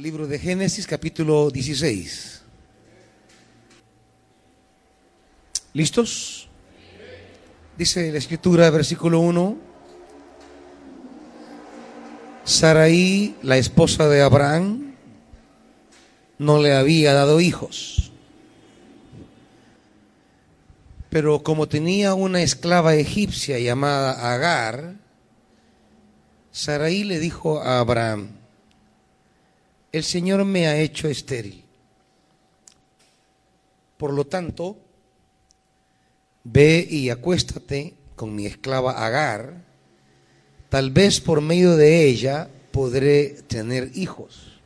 Libro de Génesis capítulo 16. ¿Listos? Dice la escritura, versículo 1. Saraí, la esposa de Abraham, no le había dado hijos. Pero como tenía una esclava egipcia llamada Agar, Saraí le dijo a Abraham, el Señor me ha hecho estéril. Por lo tanto, ve y acuéstate con mi esclava Agar, tal vez por medio de ella podré tener hijos.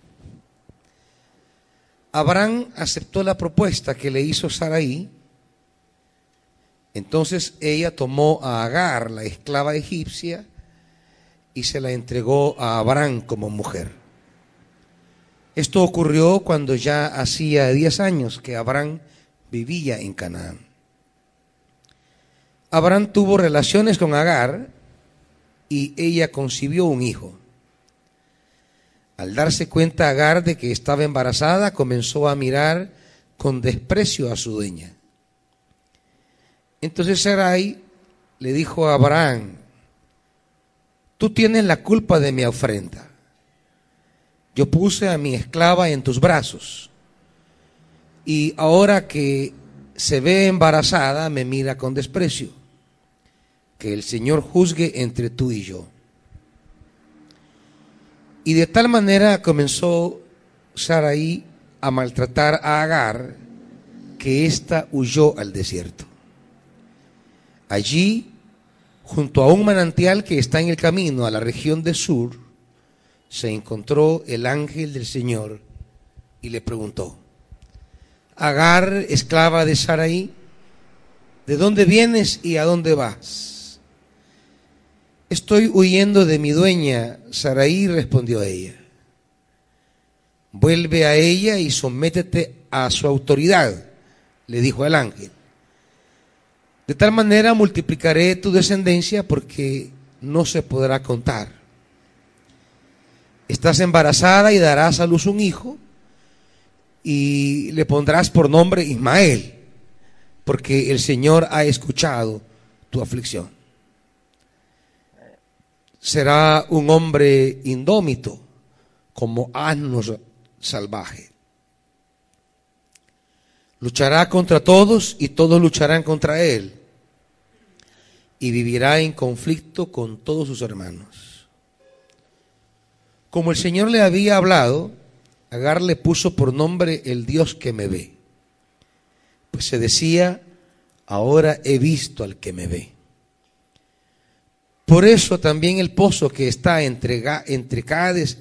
Abraham aceptó la propuesta que le hizo Saraí. Entonces ella tomó a Agar, la esclava egipcia, y se la entregó a Abraham como mujer. Esto ocurrió cuando ya hacía 10 años que Abraham vivía en Canaán. Abraham tuvo relaciones con Agar y ella concibió un hijo. Al darse cuenta Agar de que estaba embarazada, comenzó a mirar con desprecio a su dueña. Entonces Sarai le dijo a Abraham, tú tienes la culpa de mi ofrenda. Yo puse a mi esclava en tus brazos y ahora que se ve embarazada me mira con desprecio. Que el Señor juzgue entre tú y yo. Y de tal manera comenzó Saraí a maltratar a Agar que ésta huyó al desierto. Allí, junto a un manantial que está en el camino a la región de Sur, se encontró el ángel del Señor y le preguntó, Agar, esclava de Saraí, ¿de dónde vienes y a dónde vas? Estoy huyendo de mi dueña, Saraí respondió a ella. Vuelve a ella y sométete a su autoridad, le dijo el ángel. De tal manera multiplicaré tu descendencia porque no se podrá contar. Estás embarazada y darás a luz un hijo y le pondrás por nombre Ismael, porque el Señor ha escuchado tu aflicción. Será un hombre indómito, como asno salvaje. Luchará contra todos y todos lucharán contra él. Y vivirá en conflicto con todos sus hermanos. Como el Señor le había hablado, Agar le puso por nombre el Dios que me ve. Pues se decía, ahora he visto al que me ve. Por eso también el pozo que está entre, entre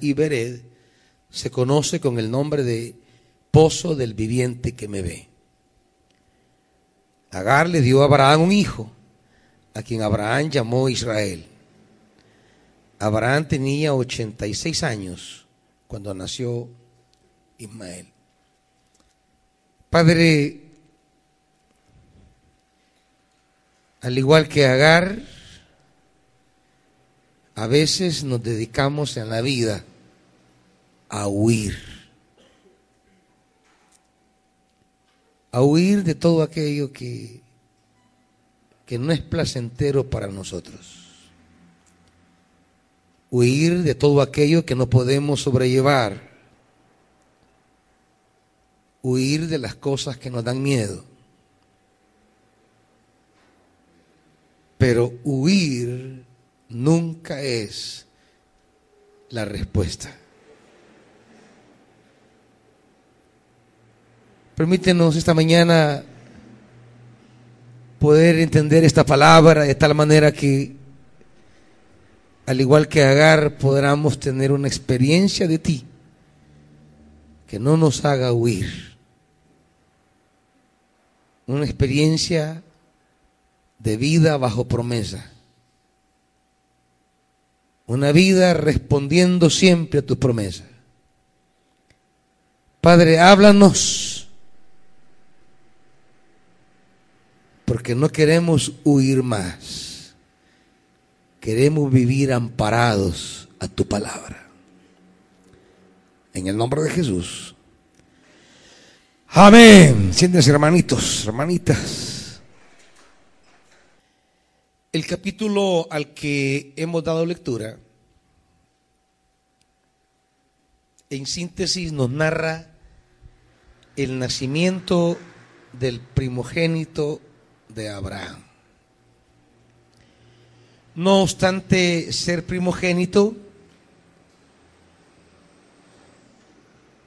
y Bered se conoce con el nombre de pozo del viviente que me ve. Agar le dio a Abraham un hijo, a quien Abraham llamó Israel. Abraham tenía 86 años cuando nació Ismael. Padre, al igual que Agar, a veces nos dedicamos en la vida a huir. A huir de todo aquello que, que no es placentero para nosotros. Huir de todo aquello que no podemos sobrellevar huir de las cosas que nos dan miedo. Pero huir nunca es la respuesta. Permítenos esta mañana poder entender esta palabra de tal manera que, al igual que Agar, podamos tener una experiencia de ti que no nos haga huir una experiencia de vida bajo promesa. Una vida respondiendo siempre a tu promesa. Padre, háblanos, porque no queremos huir más. Queremos vivir amparados a tu palabra. En el nombre de Jesús. Amén. Siéntense hermanitos, hermanitas. El capítulo al que hemos dado lectura, en síntesis, nos narra el nacimiento del primogénito de Abraham. No obstante ser primogénito,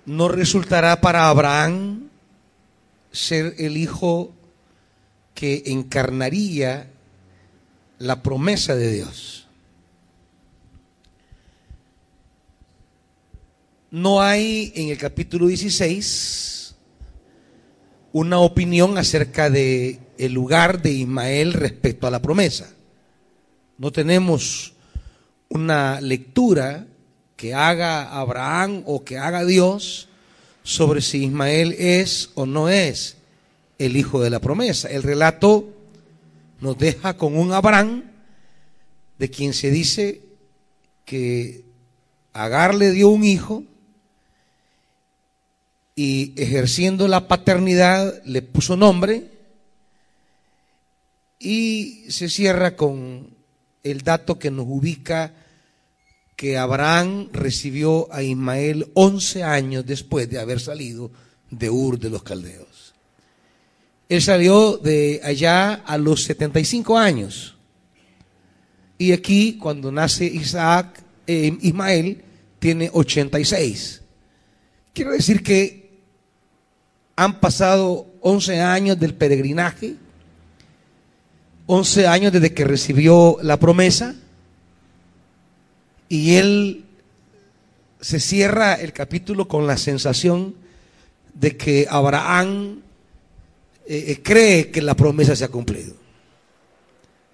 no resultará para Abraham ser el hijo que encarnaría la promesa de Dios. No hay en el capítulo 16 una opinión acerca de el lugar de Ismael respecto a la promesa. No tenemos una lectura que haga Abraham o que haga Dios sobre si Ismael es o no es el hijo de la promesa. El relato nos deja con un Abraham de quien se dice que Agar le dio un hijo y ejerciendo la paternidad le puso nombre y se cierra con el dato que nos ubica que Abraham recibió a Ismael 11 años después de haber salido de Ur de los Caldeos. Él salió de allá a los 75 años. Y aquí, cuando nace Isaac, eh, Ismael tiene 86. Quiero decir que han pasado 11 años del peregrinaje 11 años desde que recibió la promesa y él se cierra el capítulo con la sensación de que Abraham eh, eh, cree que la promesa se ha cumplido.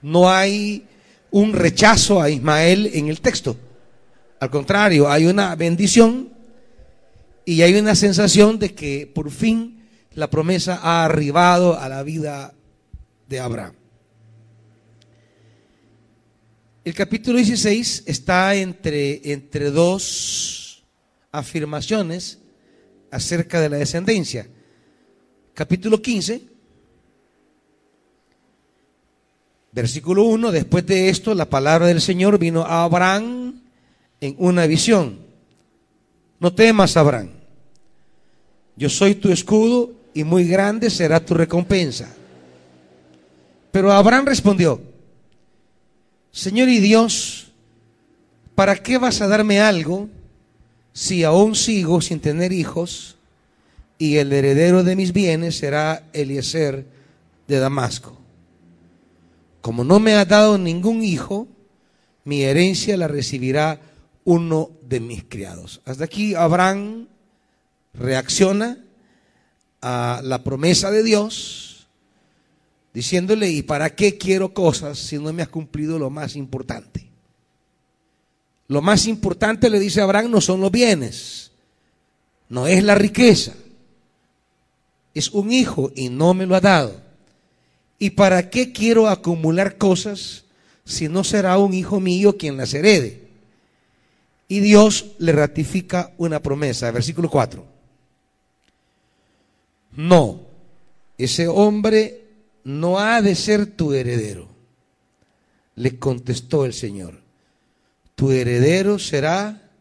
No hay un rechazo a Ismael en el texto. Al contrario, hay una bendición y hay una sensación de que por fin la promesa ha arribado a la vida de Abraham. El capítulo 16 está entre, entre dos afirmaciones acerca de la descendencia. Capítulo 15, versículo 1, después de esto la palabra del Señor vino a Abraham en una visión. No temas, Abraham. Yo soy tu escudo y muy grande será tu recompensa. Pero Abraham respondió, Señor y Dios, ¿para qué vas a darme algo si aún sigo sin tener hijos y el heredero de mis bienes será Eliezer de Damasco? Como no me ha dado ningún hijo, mi herencia la recibirá uno de mis criados. Hasta aquí Abraham reacciona a la promesa de Dios diciéndole, ¿y para qué quiero cosas si no me has cumplido lo más importante? Lo más importante, le dice Abraham, no son los bienes, no es la riqueza, es un hijo y no me lo ha dado. ¿Y para qué quiero acumular cosas si no será un hijo mío quien las herede? Y Dios le ratifica una promesa, versículo 4. No, ese hombre no ha de ser tu heredero. Le contestó el Señor, tu heredero será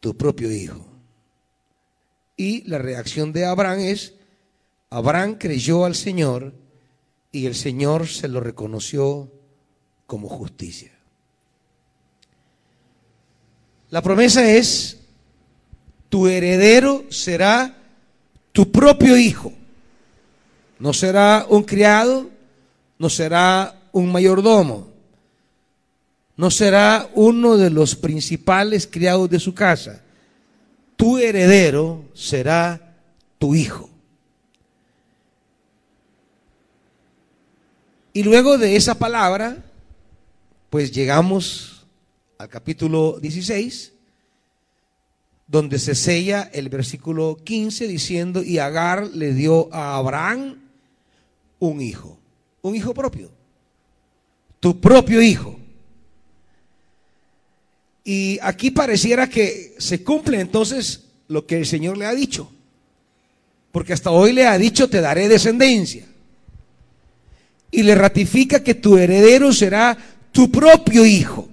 tu propio hijo. Y la reacción de Abraham es, Abraham creyó al Señor y el Señor se lo reconoció como justicia. La promesa es, tu heredero será tu propio hijo. No será un criado, no será un mayordomo, no será uno de los principales criados de su casa. Tu heredero será tu hijo. Y luego de esa palabra, pues llegamos al capítulo 16, donde se sella el versículo 15 diciendo, y Agar le dio a Abraham un hijo, un hijo propio, tu propio hijo. Y aquí pareciera que se cumple entonces lo que el Señor le ha dicho. Porque hasta hoy le ha dicho, te daré descendencia. Y le ratifica que tu heredero será tu propio hijo.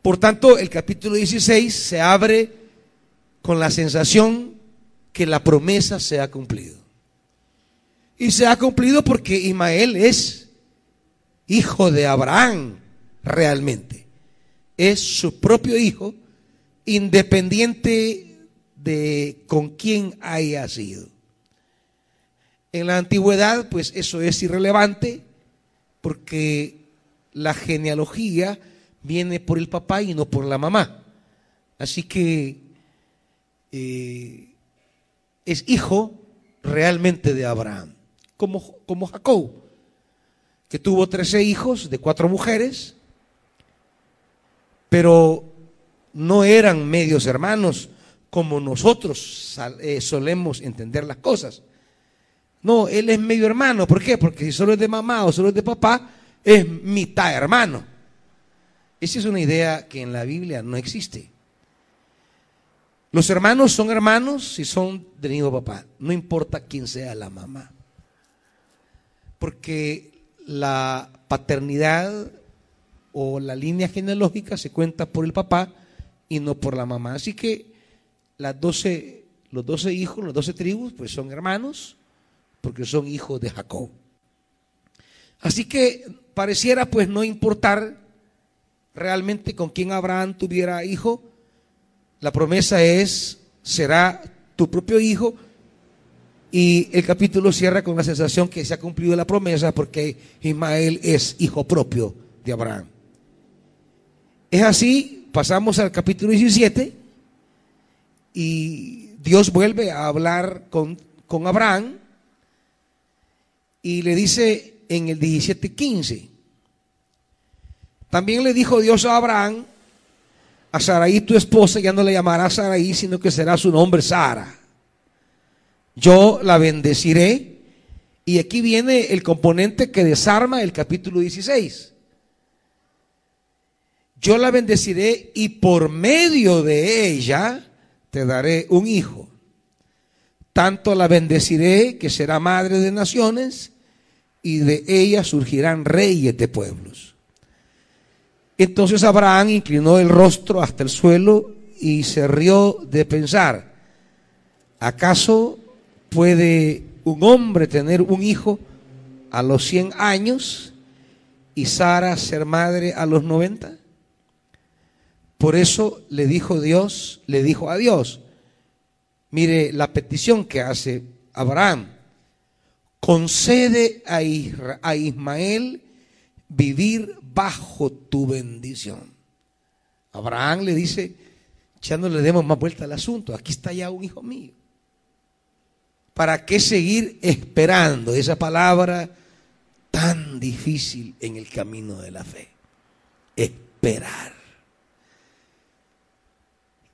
Por tanto, el capítulo 16 se abre con la sensación que la promesa se ha cumplido. Y se ha cumplido porque Ismael es hijo de Abraham realmente. Es su propio hijo, independiente de con quién haya sido. En la antigüedad, pues eso es irrelevante porque la genealogía viene por el papá y no por la mamá. Así que eh, es hijo realmente de Abraham, como, como Jacob, que tuvo trece hijos de cuatro mujeres, pero no eran medios hermanos como nosotros eh, solemos entender las cosas. No, él es medio hermano. ¿Por qué? Porque si solo es de mamá o solo es de papá, es mitad hermano. Esa es una idea que en la Biblia no existe. Los hermanos son hermanos si son del mismo papá, no importa quién sea la mamá. Porque la paternidad o la línea genealógica se cuenta por el papá y no por la mamá. Así que las doce, los doce hijos, los doce tribus, pues son hermanos, porque son hijos de Jacob. Así que pareciera pues no importar realmente con quién Abraham tuviera hijo, la promesa es, será tu propio hijo, y el capítulo cierra con la sensación que se ha cumplido la promesa porque Ismael es hijo propio de Abraham. Es así, pasamos al capítulo 17 y Dios vuelve a hablar con, con Abraham y le dice en el 17:15, también le dijo Dios a Abraham, a Saraí tu esposa ya no le llamará Saraí, sino que será su nombre Sara. Yo la bendeciré. Y aquí viene el componente que desarma el capítulo 16. Yo la bendeciré y por medio de ella te daré un hijo. Tanto la bendeciré que será madre de naciones y de ella surgirán reyes de pueblos. Entonces Abraham inclinó el rostro hasta el suelo y se rió de pensar, ¿acaso puede un hombre tener un hijo a los 100 años y Sara ser madre a los 90? Por eso le dijo Dios, le dijo a Dios, mire la petición que hace Abraham, concede a, Ismael vivir bajo tu bendición. Abraham le dice, ya no le demos más vuelta al asunto, aquí está ya un hijo mío. ¿Para qué seguir esperando esa palabra tan difícil en el camino de la fe? Esperar.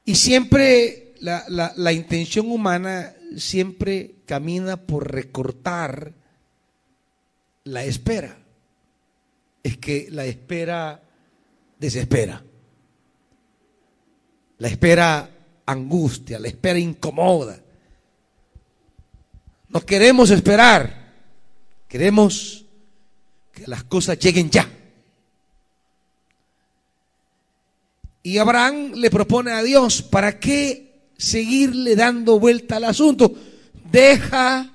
Y siempre la, la intención humana siempre camina por recortar la espera es que la espera desespera. La espera angustia, la espera incomoda. No queremos esperar, queremos que las cosas lleguen ya. Y Abraham le propone a Dios, ¿para qué seguirle dando vuelta al asunto? Deja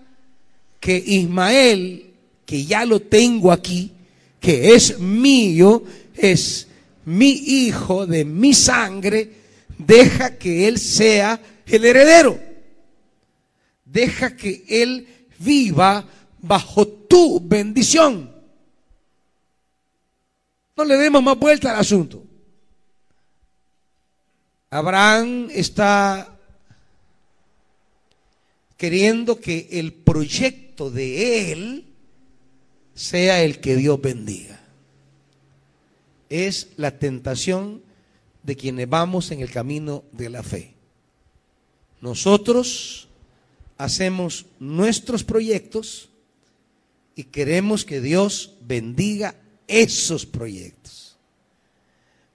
que Ismael, que ya lo tengo aquí, que es mío, es mi hijo de mi sangre, deja que él sea el heredero. Deja que él viva bajo tu bendición. No le demos más vuelta al asunto. Abraham está queriendo que el proyecto de él sea el que Dios bendiga. Es la tentación de quienes vamos en el camino de la fe. Nosotros hacemos nuestros proyectos y queremos que Dios bendiga esos proyectos.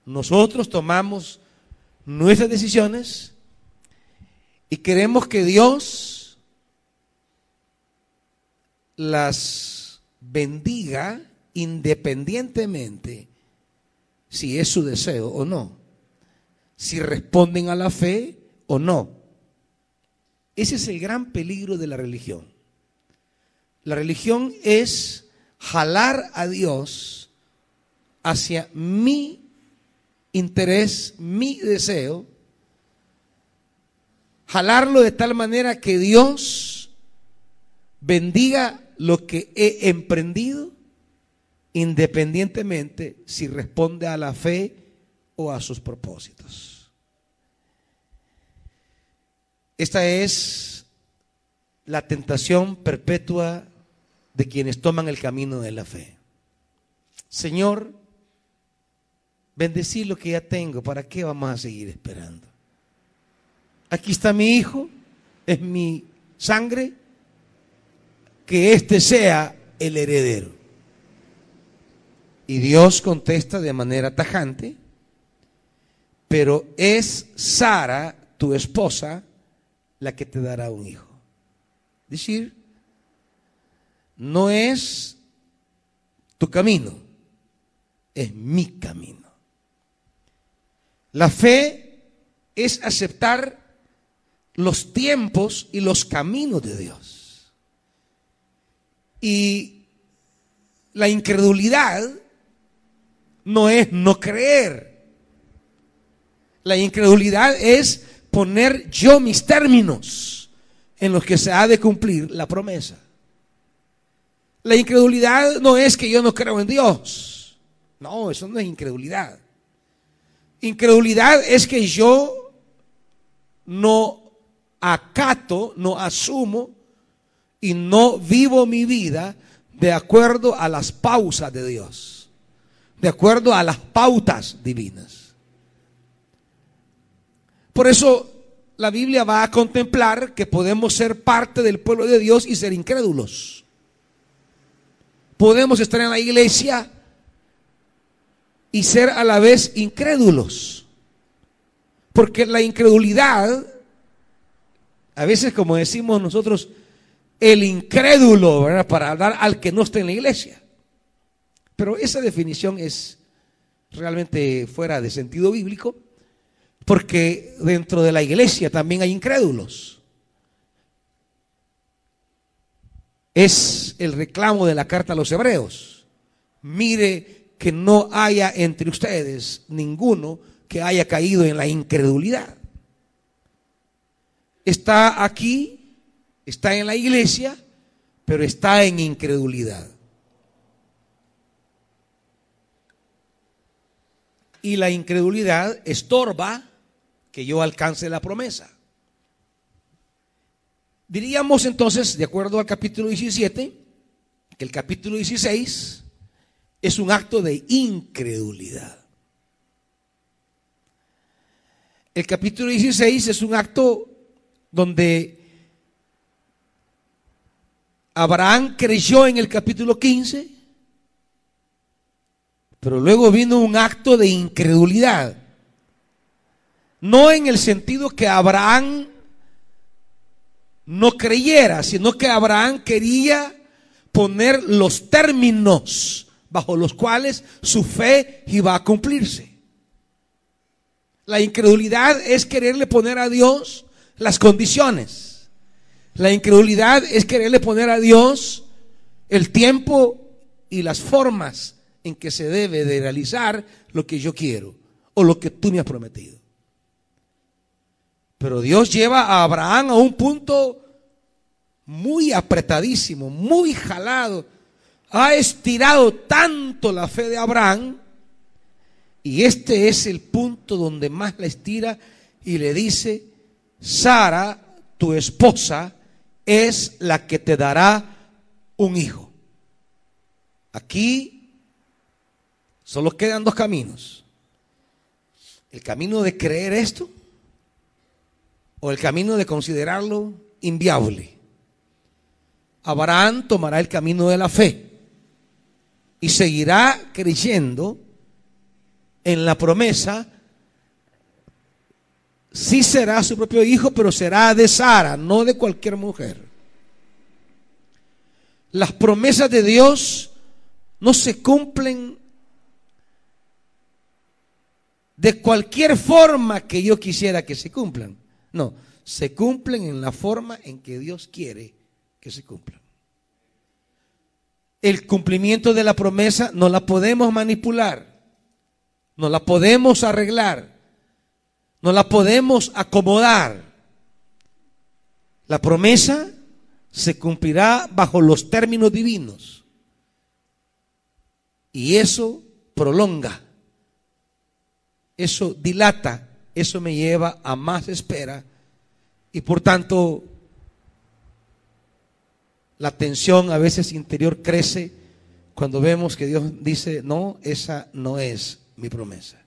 nosotros tomamos nuestras decisiones y queremos que Dios las bendiga independientemente si es su deseo o no, si responden a la fe o no. Ese es el gran peligro de la religión. La religión es jalar a Dios hacia mi interés, mi deseo, jalarlo de tal manera que Dios bendiga lo que he emprendido, independientemente si responde a la fe o a sus propósitos. Esta es la tentación perpetua de quienes toman el camino de la fe. Señor, bendecí lo que ya tengo, ¿para qué vamos a seguir esperando? Aquí está mi hijo, es mi sangre, que éste sea el heredero. Y Dios contesta de manera tajante, pero es Sara, tu esposa, la que te dará un hijo. Es decir, no es tu camino, es mi camino. La fe es aceptar los tiempos y los caminos de Dios. Y la incredulidad no es no creer. La incredulidad es poner yo mis términos en los que se ha de cumplir la promesa. La incredulidad no es que yo no creo en Dios. No, eso no es incredulidad. Incredulidad es que yo no acato, no asumo y no vivo mi vida de acuerdo a las pausas de Dios, de acuerdo a las pautas divinas. Por eso la Biblia va a contemplar que podemos ser parte del pueblo de Dios y ser incrédulos. Podemos estar en la iglesia y ser a la vez incrédulos. Porque la incredulidad, a veces como decimos nosotros, el incrédulo. Para hablar al que no está en la iglesia. Pero esa definición es realmente fuera de sentido bíblico, porque dentro de la iglesia también hay incrédulos. Es el reclamo de la carta a los hebreos. Mire que no haya entre ustedes ninguno que haya caído en la incredulidad. Está aquí, está en la iglesia, pero está en incredulidad. Y la incredulidad estorba que yo alcance la promesa. Diríamos entonces, de acuerdo al capítulo 17, que el capítulo 16 es un acto de incredulidad. El capítulo 16 es un acto donde Abraham creyó en el capítulo 15, pero luego vino un acto de incredulidad. No en el sentido que Abraham no creyera, sino que Abraham quería poner los términos bajo los cuales su fe iba a cumplirse. La incredulidad es quererle poner a Dios las condiciones. La incredulidad es quererle poner a Dios el tiempo y las formas en que se debe de realizar lo que yo quiero o lo que tú me has prometido. Pero Dios lleva a Abraham a un punto muy apretadísimo, muy jalado, ha estirado tanto la fe de Abraham y este es el punto donde más la estira y le dice, Sara, tu esposa, es la que te dará un hijo. Aquí solo quedan dos caminos. El camino de creer esto o el camino de considerarlo inviable. Abraham tomará el camino de la fe y seguirá creyendo en la promesa, sí será su propio hijo, pero será de Sara, no de cualquier mujer. Las promesas de Dios no se cumplen de cualquier forma que yo quisiera que se cumplan. No, se cumplen en la forma en que Dios quiere que se cumplan. El cumplimiento de la promesa no la podemos manipular, no la podemos arreglar, no la podemos acomodar. La promesa se cumplirá bajo los términos divinos. Y eso prolonga, eso dilata, eso me lleva a más espera y por tanto la tensión a veces interior crece cuando vemos que Dios dice, no, esa no es mi promesa.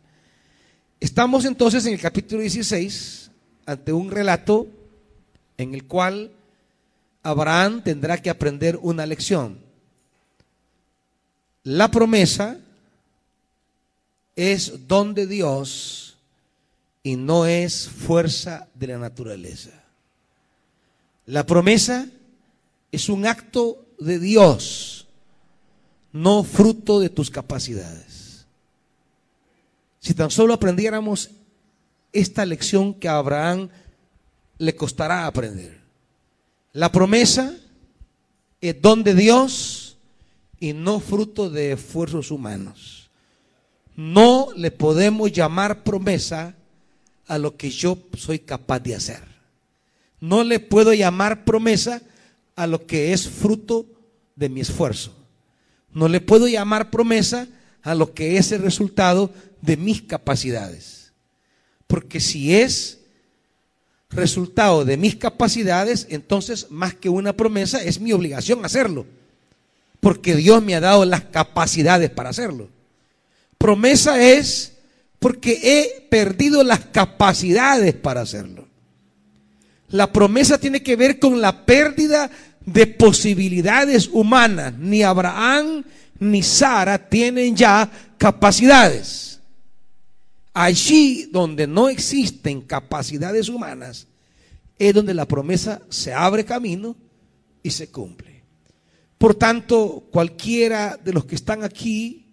Estamos entonces en el capítulo 16 ante un relato en el cual Abraham tendrá que aprender una lección. La promesa es don de Dios y no es fuerza de la naturaleza. La promesa es un acto de Dios, no fruto de tus capacidades. Si tan solo aprendiéramos esta lección que a Abraham le costará aprender. La promesa es don de Dios y no fruto de esfuerzos humanos. No le podemos llamar promesa a lo que yo soy capaz de hacer. No le puedo llamar promesa a lo que es fruto de mi esfuerzo. No le puedo llamar promesa a lo que es el resultado de mis capacidades. Porque si es resultado de mis capacidades, entonces más que una promesa es mi obligación hacerlo. Porque Dios me ha dado las capacidades para hacerlo. Promesa es porque he perdido las capacidades para hacerlo. La promesa tiene que ver con la pérdida de posibilidades humanas. Ni Abraham ni Sara tienen ya capacidades. Allí donde no existen capacidades humanas, es donde la promesa se abre camino y se cumple. Por tanto, cualquiera de los que están aquí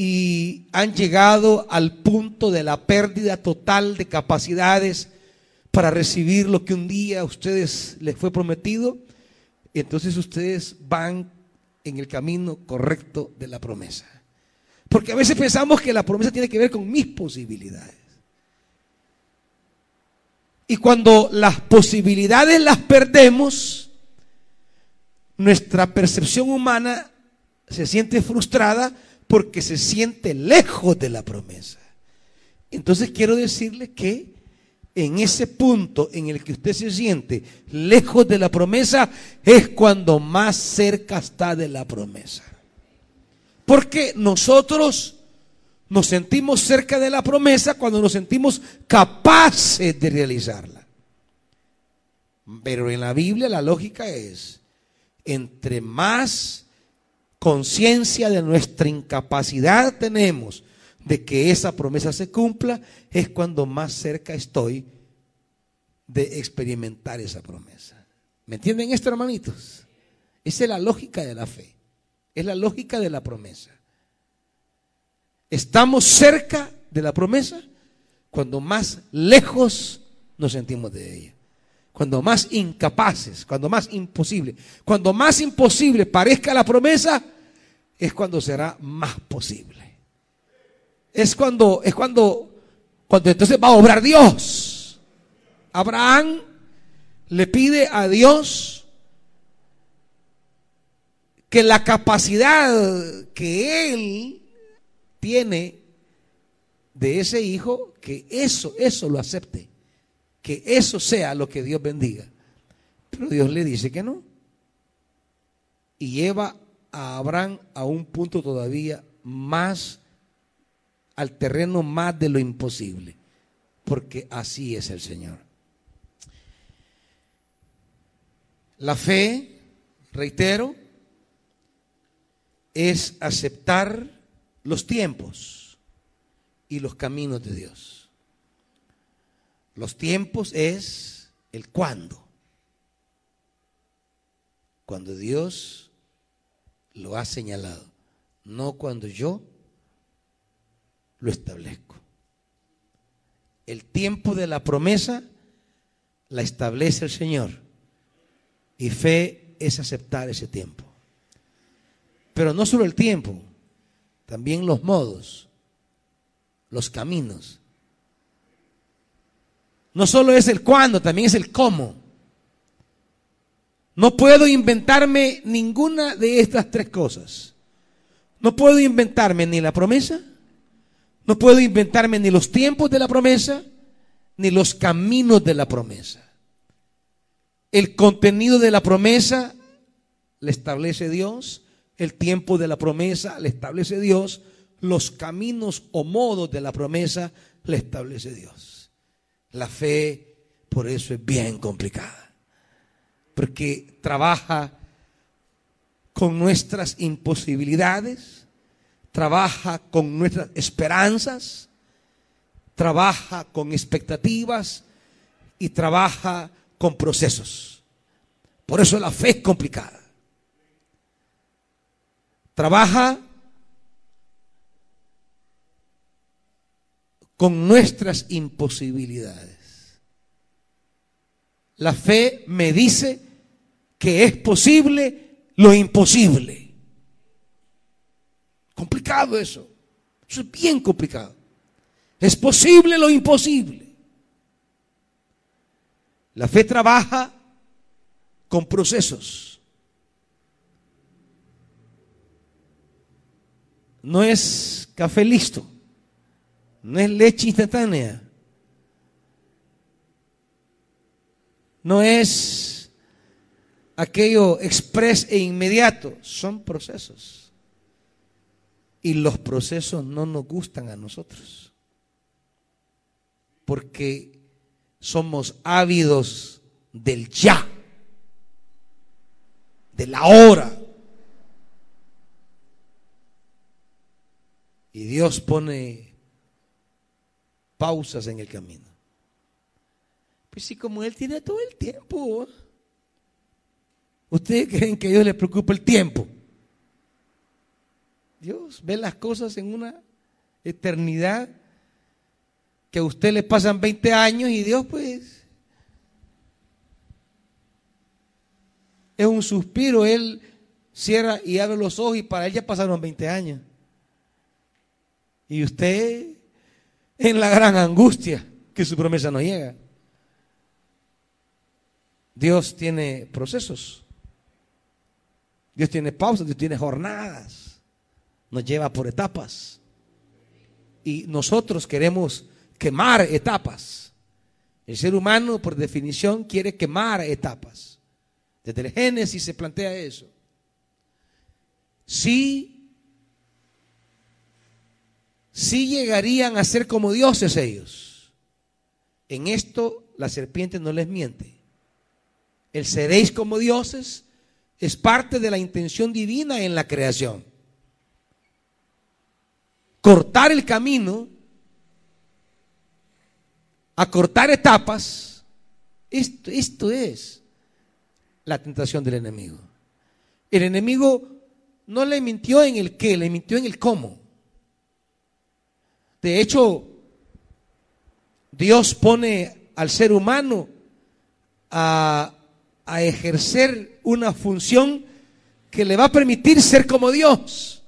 y han llegado al punto de la pérdida total de capacidades para recibir lo que un día a ustedes les fue prometido, entonces ustedes van en el camino correcto de la promesa. Porque a veces pensamos que la promesa tiene que ver con mis posibilidades. Y cuando las posibilidades las perdemos, nuestra percepción humana se siente frustrada porque se siente lejos de la promesa. Entonces quiero decirle que en ese punto en el que usted se siente lejos de la promesa es cuando más cerca está de la promesa. Porque nosotros nos sentimos cerca de la promesa cuando nos sentimos capaces de realizarla. Pero en la Biblia la lógica es, entre más conciencia de nuestra incapacidad tenemos de que esa promesa se cumpla, es cuando más cerca estoy de experimentar esa promesa. ¿Me entienden esto, hermanitos? Esa es la lógica de la fe. Es la lógica de la promesa. Estamos cerca de la promesa cuando más lejos nos sentimos de ella. Cuando más incapaces, cuando más imposible. Cuando más imposible parezca la promesa, es cuando será más posible. Es cuando, es cuando, cuando entonces va a obrar Dios. Abraham le pide a Dios que la capacidad que él tiene de ese hijo, que eso, eso lo acepte, que eso sea lo que Dios bendiga. Pero Dios le dice que no. Y lleva a Abraham a un punto todavía más, al terreno más de lo imposible, porque así es el Señor. La fe, reitero, es aceptar los tiempos y los caminos de Dios. Los tiempos es el cuándo. Cuando Dios lo ha señalado, no cuando yo lo establezco. El tiempo de la promesa la establece el Señor y fe es aceptar ese tiempo. Pero no solo el tiempo, también los modos, los caminos. No solo es el cuándo, también es el cómo. No puedo inventarme ninguna de estas tres cosas. No puedo inventarme ni la promesa, no puedo inventarme ni los tiempos de la promesa, ni los caminos de la promesa. El contenido de la promesa le establece Dios, el tiempo de la promesa le establece Dios, los caminos o modos de la promesa le establece Dios. La fe, por eso es bien complicada, porque trabaja con nuestras imposibilidades, trabaja con nuestras esperanzas, trabaja con expectativas y trabaja con procesos. Por eso la fe es complicada. Trabaja con nuestras imposibilidades. La fe me dice que es posible lo imposible. Complicado eso. Eso es bien complicado. Es posible lo imposible. La fe trabaja con procesos. No es café listo. No es leche instantánea. No es aquello express e inmediato. Son procesos. Y los procesos no nos gustan a nosotros porque somos ávidos del ya, de la hora. Y Dios pone pausas en el camino. Pues si como Él tiene todo el tiempo, ¿ustedes creen que a Dios le preocupa el tiempo? Dios ve las cosas en una eternidad que a usted le pasan 20 años y Dios pues es un suspiro, Él cierra y abre los ojos y para Él ya pasaron 20 años. Y usted en la gran angustia que su promesa no llega. Dios tiene procesos. Dios tiene pausas, Dios tiene jornadas. Nos lleva por etapas. Y nosotros queremos quemar etapas. El ser humano, por definición, quiere quemar etapas. Desde el Génesis se plantea eso. Sí, sí llegarían a ser como dioses ellos. En esto la serpiente no les miente. El seréis como dioses es parte de la intención divina en la creación. Cortar el camino acortar etapas, esto, esto es la tentación del enemigo. El enemigo no le mintió en el qué, le mintió en el cómo. De hecho, Dios pone al ser humano a, ejercer una función que le va a permitir ser como Dios.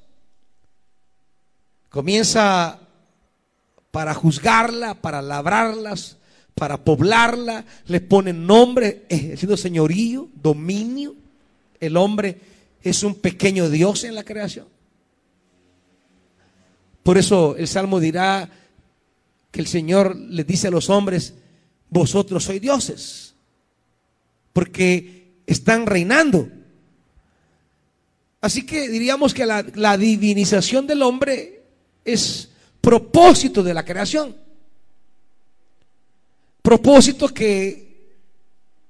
Comienza para juzgarla, para labrarlas, para poblarla, le ponen nombre, ejerciendo señorío, dominio. El hombre es un pequeño Dios en la creación. Por eso el Salmo dirá que el Señor les dice a los hombres, vosotros sois dioses, porque están reinando. Así que diríamos que la, la divinización del hombre es propósito de la creación. Propósito que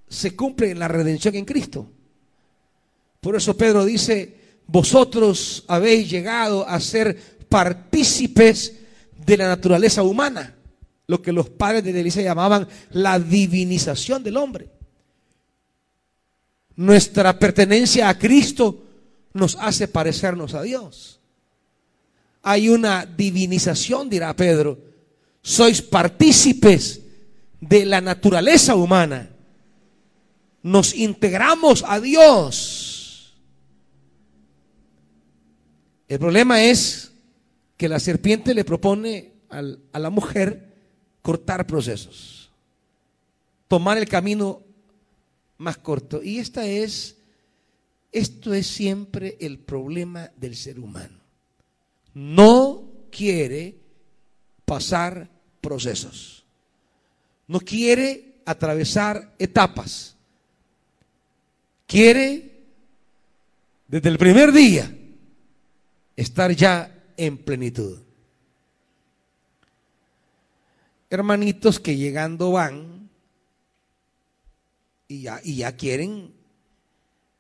se cumple en la redención en Cristo. Por eso Pedro dice, vosotros habéis llegado a ser partícipes de la naturaleza humana, lo que los padres de la iglesia llamaban la divinización del hombre. Nuestra pertenencia a Cristo nos hace parecernos a Dios. Hay una divinización, dirá Pedro. Sois partícipes de la naturaleza humana. Nos integramos a Dios. El problema es que la serpiente le propone a la mujer cortar procesos, tomar el camino más corto. Y esta es, esto es siempre el problema del ser humano. No quiere pasar procesos. No quiere atravesar etapas. Quiere, desde el primer día, estar ya en plenitud. Hermanitos que llegando van y ya, quieren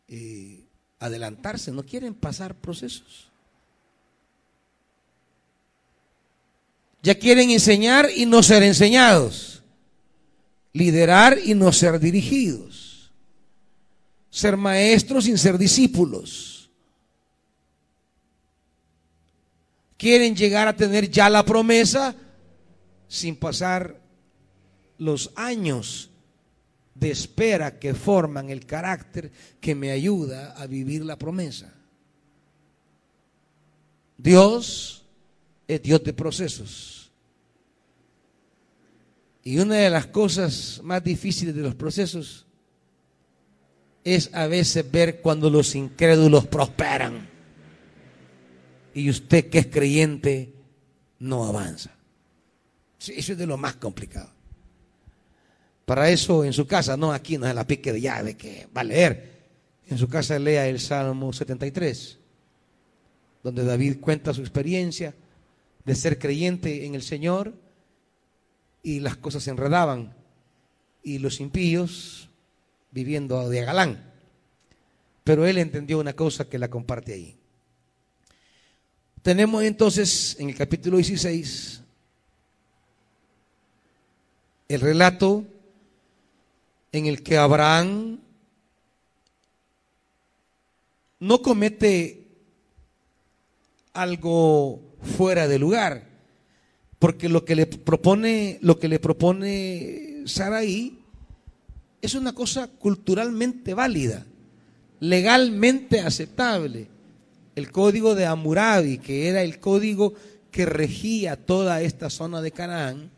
eh, adelantarse, no quieren pasar procesos. Ya quieren enseñar y no ser enseñados. Liderar y no ser dirigidos. Ser maestros sin ser discípulos. Quieren llegar a tener ya la promesa sin pasar los años de espera que forman el carácter que me ayuda a vivir la promesa. Dios es Dios de procesos. Y una de las cosas más difíciles de los procesos es a veces ver cuando los incrédulos prosperan y usted que es creyente no avanza. Eso es de lo más complicado. Para eso en su casa, no aquí no es la pique de llave que va a leer. En su casa lea el Salmo 73, donde David cuenta su experiencia de ser creyente en el Señor y las cosas se enredaban y los impíos viviendo de galán. Pero él entendió una cosa que la comparte ahí. Tenemos entonces en el capítulo 16 el relato en el que Abraham no comete algo fuera de lugar, porque lo que le propone, lo que le propone Saraí es una cosa culturalmente válida, legalmente aceptable. El código de Amurabi, que era el código que regía toda esta zona de Canaán,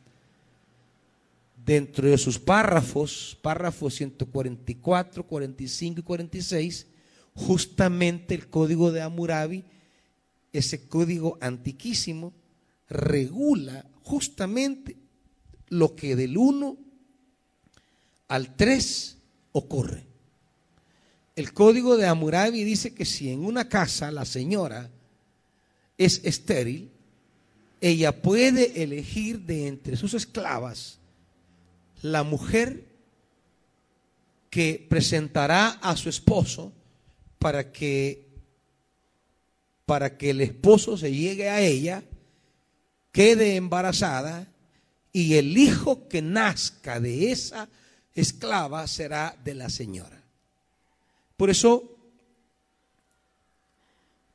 dentro de sus párrafos, párrafos 144, 45 y 46, justamente el código de Amurabi ese código antiquísimo regula justamente lo que del 1 al 3 ocurre. El código de Hammurabi dice que si en una casa la señora es estéril, ella puede elegir de entre sus esclavas la mujer que presentará a su esposo para que para que el esposo se llegue a ella, quede embarazada y el hijo que nazca de esa esclava será de la señora. Por eso,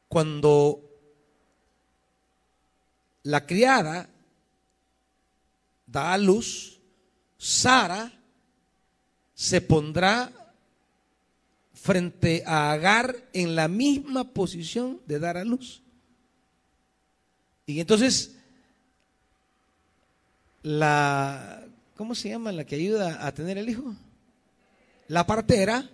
cuando la criada da a luz, Sara se pondrá frente a Agar en la misma posición de dar a luz. Y entonces, la, ¿cómo se llama la que ayuda a tener el hijo? La partera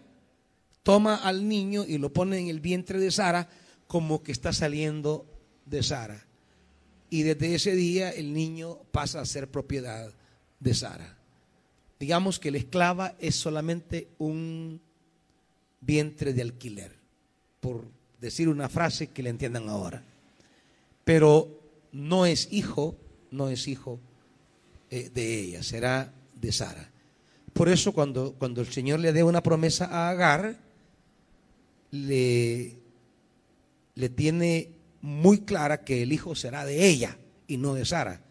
toma al niño y lo pone en el vientre de Sara como que está saliendo de Sara. Y desde ese día el niño pasa a ser propiedad de Sara. Digamos que la esclava es solamente un vientre de alquiler, por decir una frase que le entiendan ahora. Pero no es hijo, no es hijo eh, de ella, será de Sara. Por eso cuando, cuando el Señor le dé una promesa a Agar, le, le tiene muy clara que el hijo será de ella y no de Sara.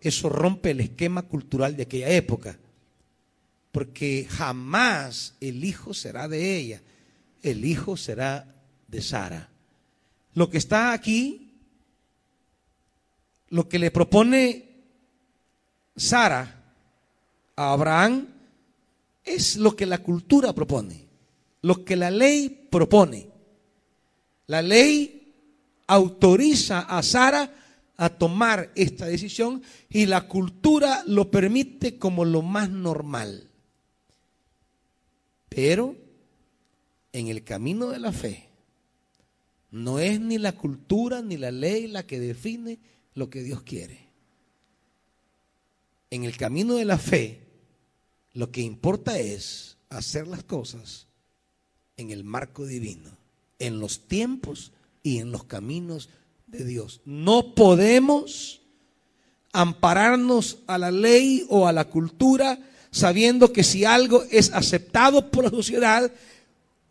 Eso rompe el esquema cultural de aquella época, porque jamás el hijo será de ella, el hijo será de Sara. Lo que está aquí, lo que le propone Sara a Abraham, es lo que la cultura propone, lo que la ley propone. La ley autoriza a Sara a tomar esta decisión y la cultura lo permite como lo más normal. Pero en el camino de la fe no es ni la cultura ni la ley la que define lo que Dios quiere. En el camino de la fe lo que importa es hacer las cosas en el marco divino en los tiempos y en los caminos de Dios. No podemos ampararnos a la ley o a la cultura sabiendo que si algo es aceptado por la sociedad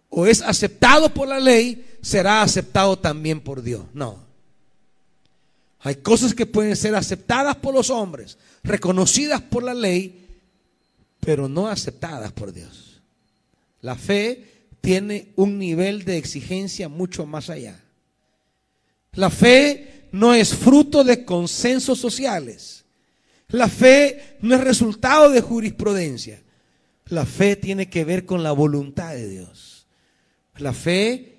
o es aceptado por la ley, será aceptado también por Dios. No. Hay cosas que pueden ser aceptadas por los hombres, reconocidas por la ley, pero no aceptadas por Dios. La fe tiene un nivel de exigencia mucho más allá. La fe no es fruto de consensos sociales. La fe no es resultado de jurisprudencia. La fe tiene que ver con la voluntad de Dios. La fe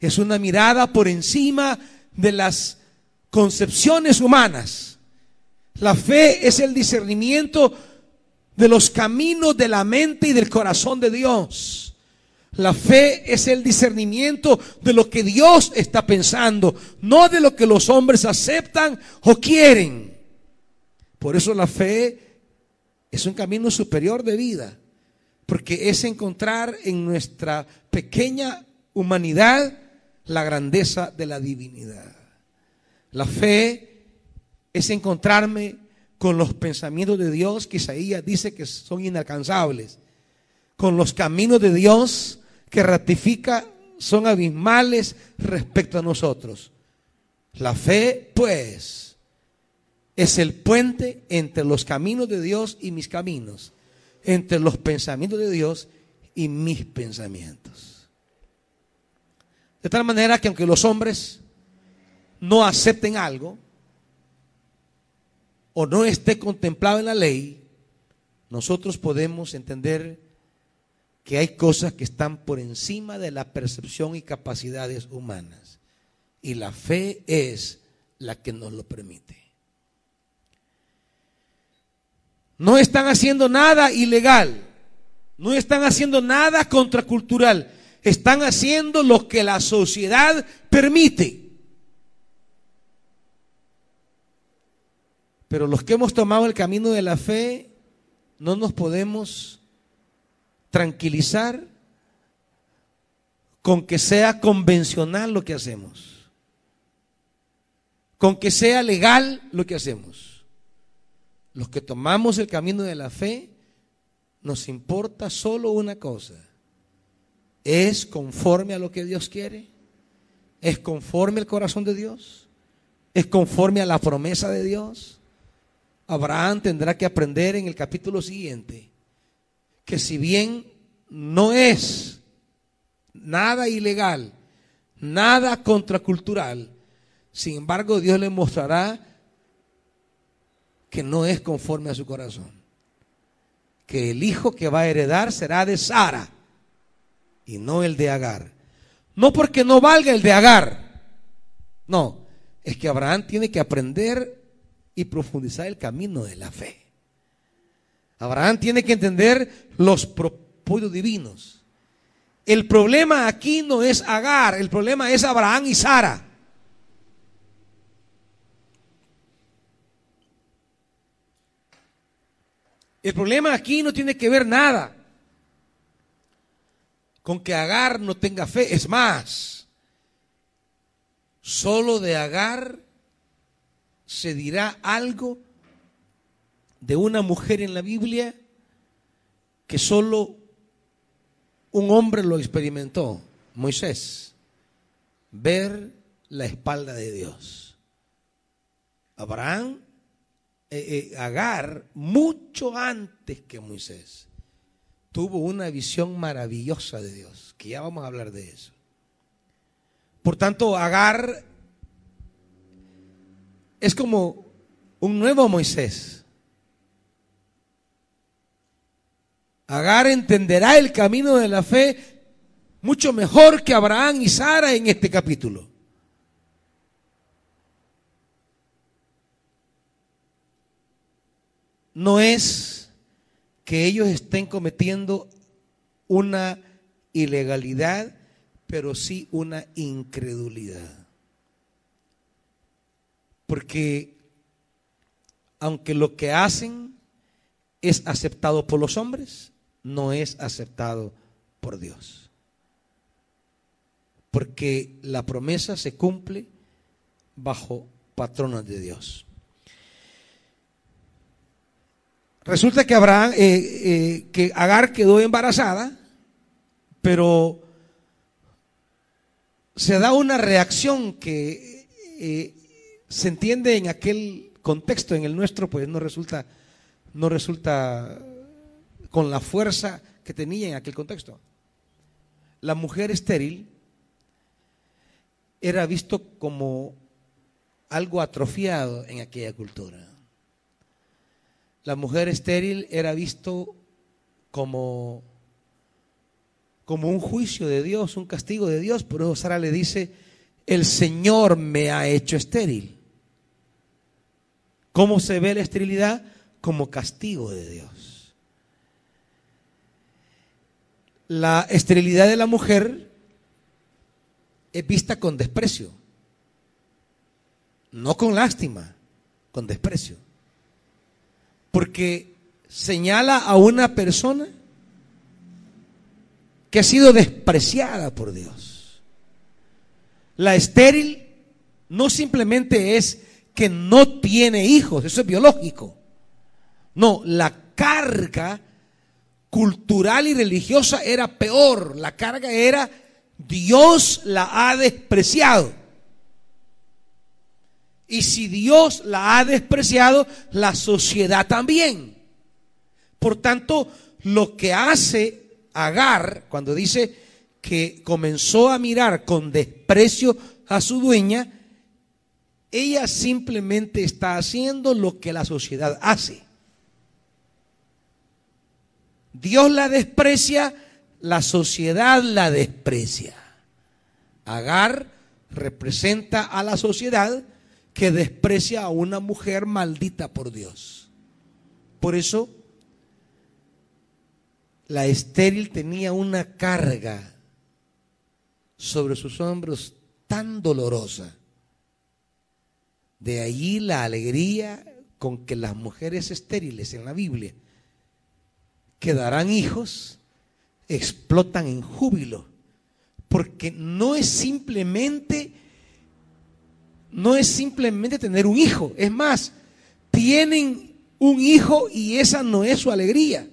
es una mirada por encima de las concepciones humanas. La fe es el discernimiento de los caminos de la mente y del corazón de Dios. La fe es el discernimiento de lo que Dios está pensando, no de lo que los hombres aceptan o quieren. Por eso la fe es un camino superior de vida, porque es encontrar en nuestra pequeña humanidad la grandeza de la divinidad. La fe es encontrarme con los pensamientos de Dios que Isaías dice que son inalcanzables con los caminos de Dios que ratifica son abismales respecto a nosotros. La fe, pues, es el puente entre los caminos de Dios y mis caminos, entre los pensamientos de Dios y mis pensamientos. De tal manera que aunque los hombres no acepten algo o no esté contemplado en la ley, nosotros podemos entender que hay cosas que están por encima de la percepción y capacidades humanas. Y la fe es la que nos lo permite. No están haciendo nada ilegal. No están haciendo nada contracultural. Están haciendo lo que la sociedad permite. Pero los que hemos tomado el camino de la fe, no nos podemos tranquilizar con que sea convencional lo que hacemos, con que sea legal lo que hacemos. Los que tomamos el camino de la fe, nos importa solo una cosa. ¿Es conforme a lo que Dios quiere? ¿Es conforme al corazón de Dios? ¿Es conforme a la promesa de Dios? Abraham tendrá que aprender en el capítulo siguiente que si bien no es nada ilegal, nada contracultural, sin embargo Dios le mostrará que no es conforme a su corazón. Que el hijo que va a heredar será de Sara y no el de Agar. No porque no valga el de Agar. No, es que Abraham tiene que aprender y profundizar el camino de la fe. Abraham tiene que entender los propósitos divinos. El problema aquí no es Agar, el problema es Abraham y Sara. El problema aquí no tiene que ver nada con que Agar no tenga fe. Es más, solo de Agar se dirá algo de una mujer en la Biblia que solo un hombre lo experimentó, Moisés. Ver la espalda de Dios. Abraham, eh, eh, Agar, mucho antes que Moisés, tuvo una visión maravillosa de Dios, que ya vamos a hablar de eso. Por tanto, Agar es como un nuevo Moisés. Agar entenderá el camino de la fe mucho mejor que Abraham y Sara en este capítulo. No es que ellos estén cometiendo una ilegalidad, pero sí una incredulidad. Porque aunque lo que hacen es aceptado por los hombres, no es aceptado por Dios. Porque la promesa se cumple bajo patronos de Dios. Resulta que Abraham, eh, eh, que Agar quedó embarazada, pero se da una reacción que eh, se entiende en aquel contexto, en el nuestro, pues no resulta, no resulta con la fuerza que tenía en aquel contexto. La mujer estéril era visto como algo atrofiado en aquella cultura. La mujer estéril era visto como, como un juicio de Dios, un castigo de Dios. Por eso Sara le dice, el Señor me ha hecho estéril. ¿Cómo se ve la esterilidad? Como castigo de Dios la esterilidad de la mujer es vista con desprecio, no con lástima, con desprecio. Porque señala a una persona que ha sido despreciada por Dios. La estéril no simplemente es que no tiene hijos, eso es biológico. No, la carga cultural y religiosa era peor. La carga era Dios la ha despreciado. Y si Dios la ha despreciado, la sociedad también. Por tanto, lo que hace Agar cuando dice que comenzó a mirar con desprecio a su dueña, ella simplemente está haciendo lo que la sociedad hace. Dios la desprecia, la sociedad la desprecia. Agar representa a la sociedad que desprecia a una mujer maldita por Dios. Por eso, la estéril tenía una carga sobre sus hombros tan dolorosa. De allí la alegría con que las mujeres estériles en la Biblia que darán hijos, explotan en júbilo. Porque no es simplemente, no es simplemente tener un hijo. Es más, tienen un hijo y esa no es su alegría.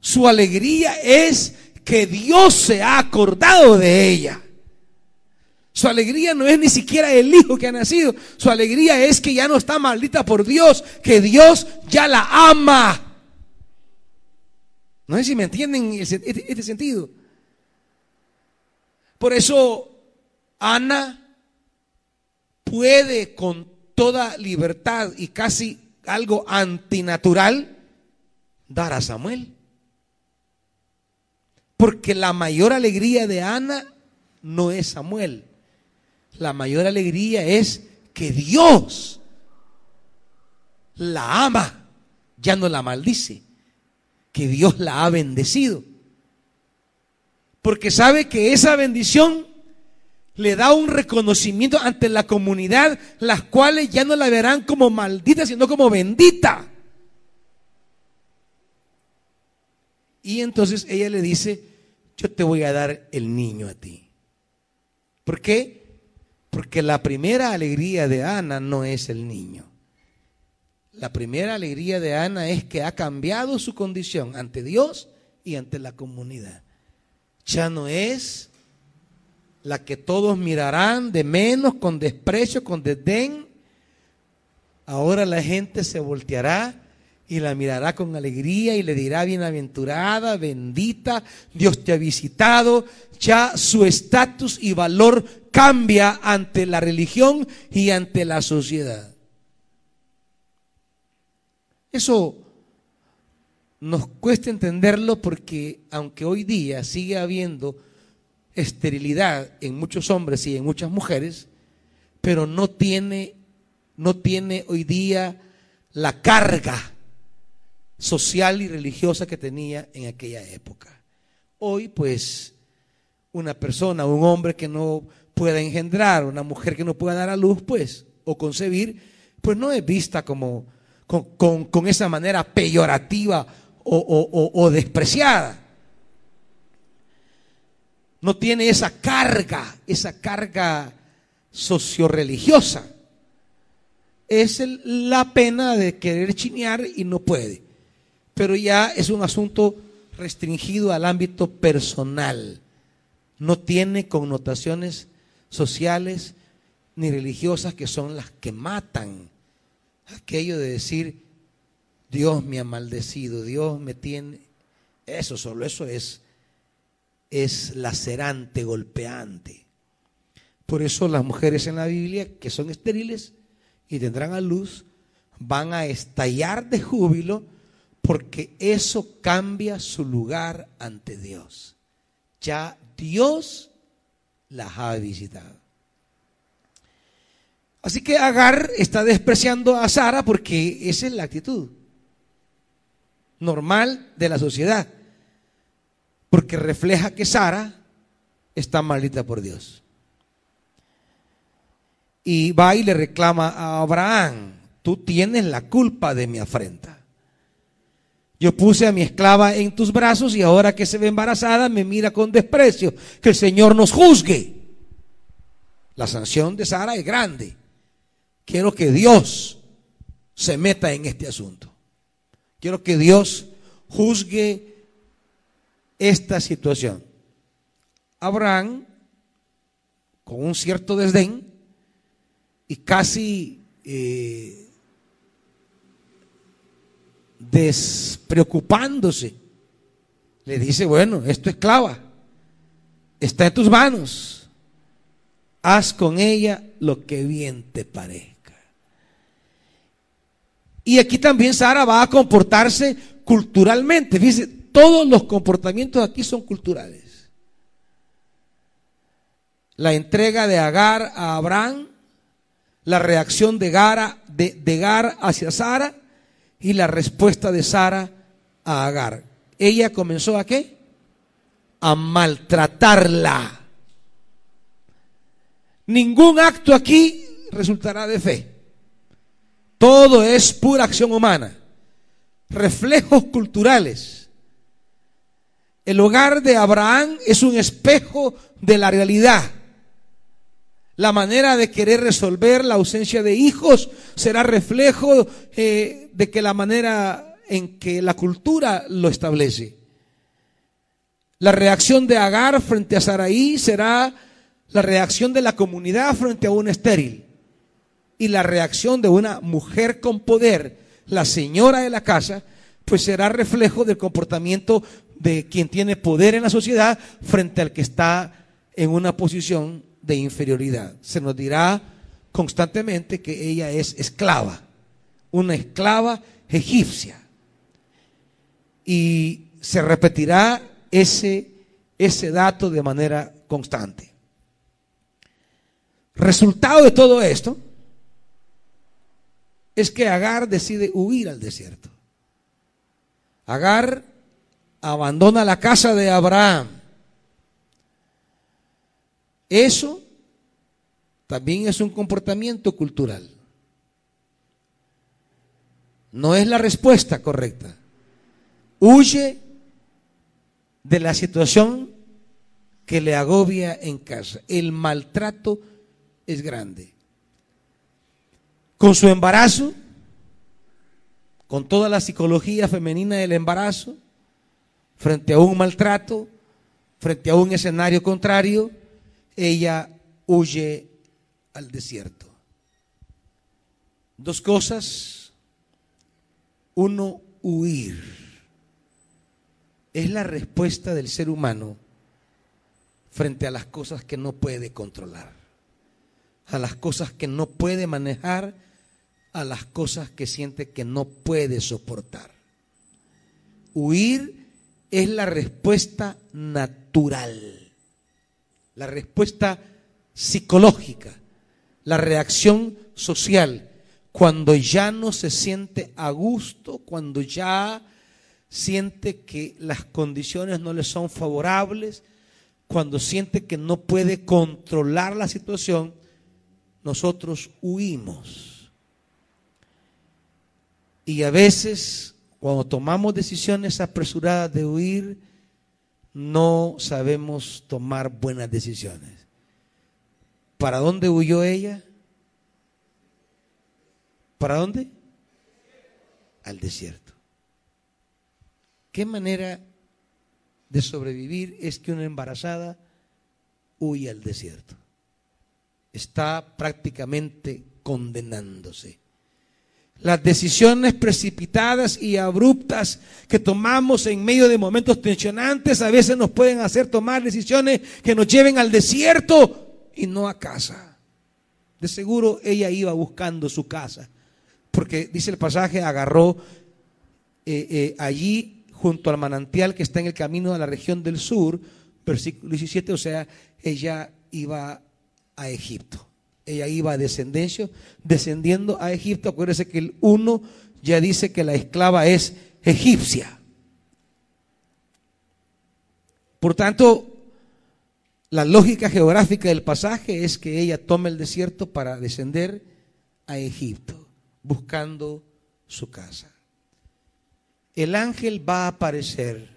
Su alegría es que Dios se ha acordado de ella. Su alegría no es ni siquiera el hijo que ha nacido. Su alegría es que ya no está maldita por Dios, que Dios ya la ama. No sé si me entienden este, este, sentido. Por eso Ana puede con toda libertad y casi algo antinatural dar a Samuel. Porque la mayor alegría de Ana no es Samuel. La mayor alegría es que Dios la ama, ya no la maldice que Dios la ha bendecido. Porque sabe que esa bendición le da un reconocimiento ante la comunidad, las cuales ya no la verán como maldita, sino como bendita. Y entonces ella le dice, yo te voy a dar el niño a ti. ¿Por qué? Porque la primera alegría de Ana no es el niño. La primera alegría de Ana es que ha cambiado su condición ante Dios y ante la comunidad. Ya no es la que todos mirarán de menos, con desprecio, con desdén, ahora la gente se volteará y la mirará con alegría y le dirá bienaventurada, bendita, Dios te ha visitado, ya su estatus y valor cambia ante la religión y ante la sociedad. Eso nos cuesta entenderlo porque aunque hoy día sigue habiendo esterilidad en muchos hombres y en muchas mujeres, pero no tiene, no tiene hoy día la carga social y religiosa que tenía en aquella época. Hoy, pues, una persona, un hombre que no pueda engendrar, una mujer que no pueda dar a luz, pues, o concebir, pues no es vista como con, esa manera peyorativa o, o despreciada. No tiene esa carga, esa carga socioreligiosa. Es la pena de querer chinear y no puede pero ya es un asunto restringido al ámbito personal. No tiene connotaciones sociales ni religiosas que son las que matan. Aquello de decir, Dios me ha maldecido, Dios me tiene... Eso solo, eso es, es lacerante, golpeante. Por eso las mujeres en la Biblia que son estériles y tendrán a luz, van a estallar de júbilo porque eso cambia su lugar ante Dios. Ya Dios las ha visitado. Así que Agar está despreciando a Sara porque esa es la actitud normal de la sociedad. Porque refleja que Sara está maldita por Dios. Y va y le reclama a Abraham, tú tienes la culpa de mi afrenta. Yo puse a mi esclava en tus brazos y ahora que se ve embarazada me mira con desprecio. Que el Señor nos juzgue. La sanción de Sara es grande. Quiero que Dios se meta en este asunto. Quiero que Dios juzgue esta situación. Abraham, con un cierto desdén y casi eh, despreocupándose, le dice, bueno, esto es esclava, está en tus manos, haz con ella lo que bien te parezca. Y aquí también Sara va a comportarse culturalmente. Fíjense, todos los comportamientos aquí son culturales. La entrega de Agar a Abraham, la reacción de, Gara, de, de Gar hacia Sara, y la respuesta de Sara a Agar. Ella comenzó a qué? A maltratarla. Ningún acto aquí resultará de fe. Todo es pura acción humana. Reflejos culturales. El hogar de Abraham es un espejo de la realidad. La manera de querer resolver la ausencia de hijos será reflejo eh, de que la manera en que la cultura lo establece. La reacción de Agar frente a Saraí será la reacción de la comunidad frente a un estéril. Y la reacción de una mujer con poder, la señora de la casa, pues será reflejo del comportamiento de quien tiene poder en la sociedad frente al que está en una posición de inferioridad. Se nos dirá constantemente que ella es esclava, una esclava egipcia. Y se repetirá ese, ese dato de manera constante. Resultado de todo esto es que Agar decide huir al desierto. Agar abandona la casa de Abraham eso también es un comportamiento cultural. No es la respuesta correcta. Huye de la situación que le agobia en casa. El maltrato es grande. Con su embarazo, con toda la psicología femenina del embarazo, frente a un maltrato, frente a un escenario contrario, ella huye al desierto. Dos cosas. Uno, huir. Es la respuesta del ser humano frente a las cosas que no puede controlar, a las cosas que no puede manejar, a las cosas que siente que no puede soportar. Huir es la respuesta natural, la respuesta psicológica, la reacción social, cuando ya no se siente a gusto, cuando ya siente que las condiciones no le son favorables, cuando siente que no puede controlar la situación, nosotros huimos. Y a veces, cuando tomamos decisiones apresuradas de huir, no sabemos tomar buenas decisiones. ¿Para dónde huyó ella? ¿Para dónde? Al desierto. ¿Qué manera de sobrevivir es que una embarazada huye al desierto? Está prácticamente condenándose. Las decisiones precipitadas y abruptas que tomamos en medio de momentos tensionantes a veces nos pueden hacer tomar decisiones que nos lleven al desierto y no a casa. De seguro ella iba buscando su casa, porque dice el pasaje, agarró eh, eh, allí junto al manantial que está en el camino a la región del sur, versículo 17, o sea, ella iba a Egipto. Ella iba a descendencia, descendiendo a Egipto. Acuérdese que el uno ya dice que la esclava es egipcia. Por tanto, la lógica geográfica del pasaje es que ella toma el desierto para descender a Egipto, buscando su casa. El ángel va a aparecer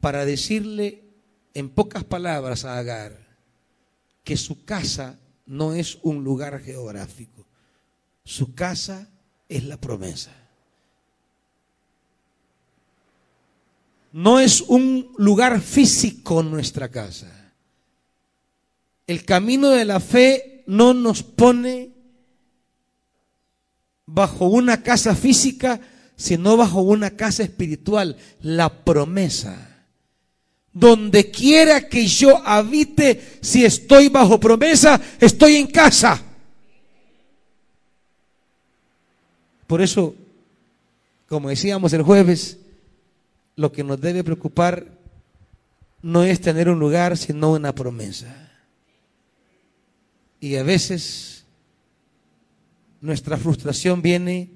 para decirle en pocas palabras a Agar que su casa no es un lugar geográfico, su casa es la promesa. No es un lugar físico nuestra casa. El camino de la fe no nos pone bajo una casa física, sino bajo una casa espiritual, la promesa. Donde quiera que yo habite, si estoy bajo promesa, estoy en casa. Por eso, como decíamos el jueves, lo que nos debe preocupar no es tener un lugar, sino una promesa. Y a veces nuestra frustración viene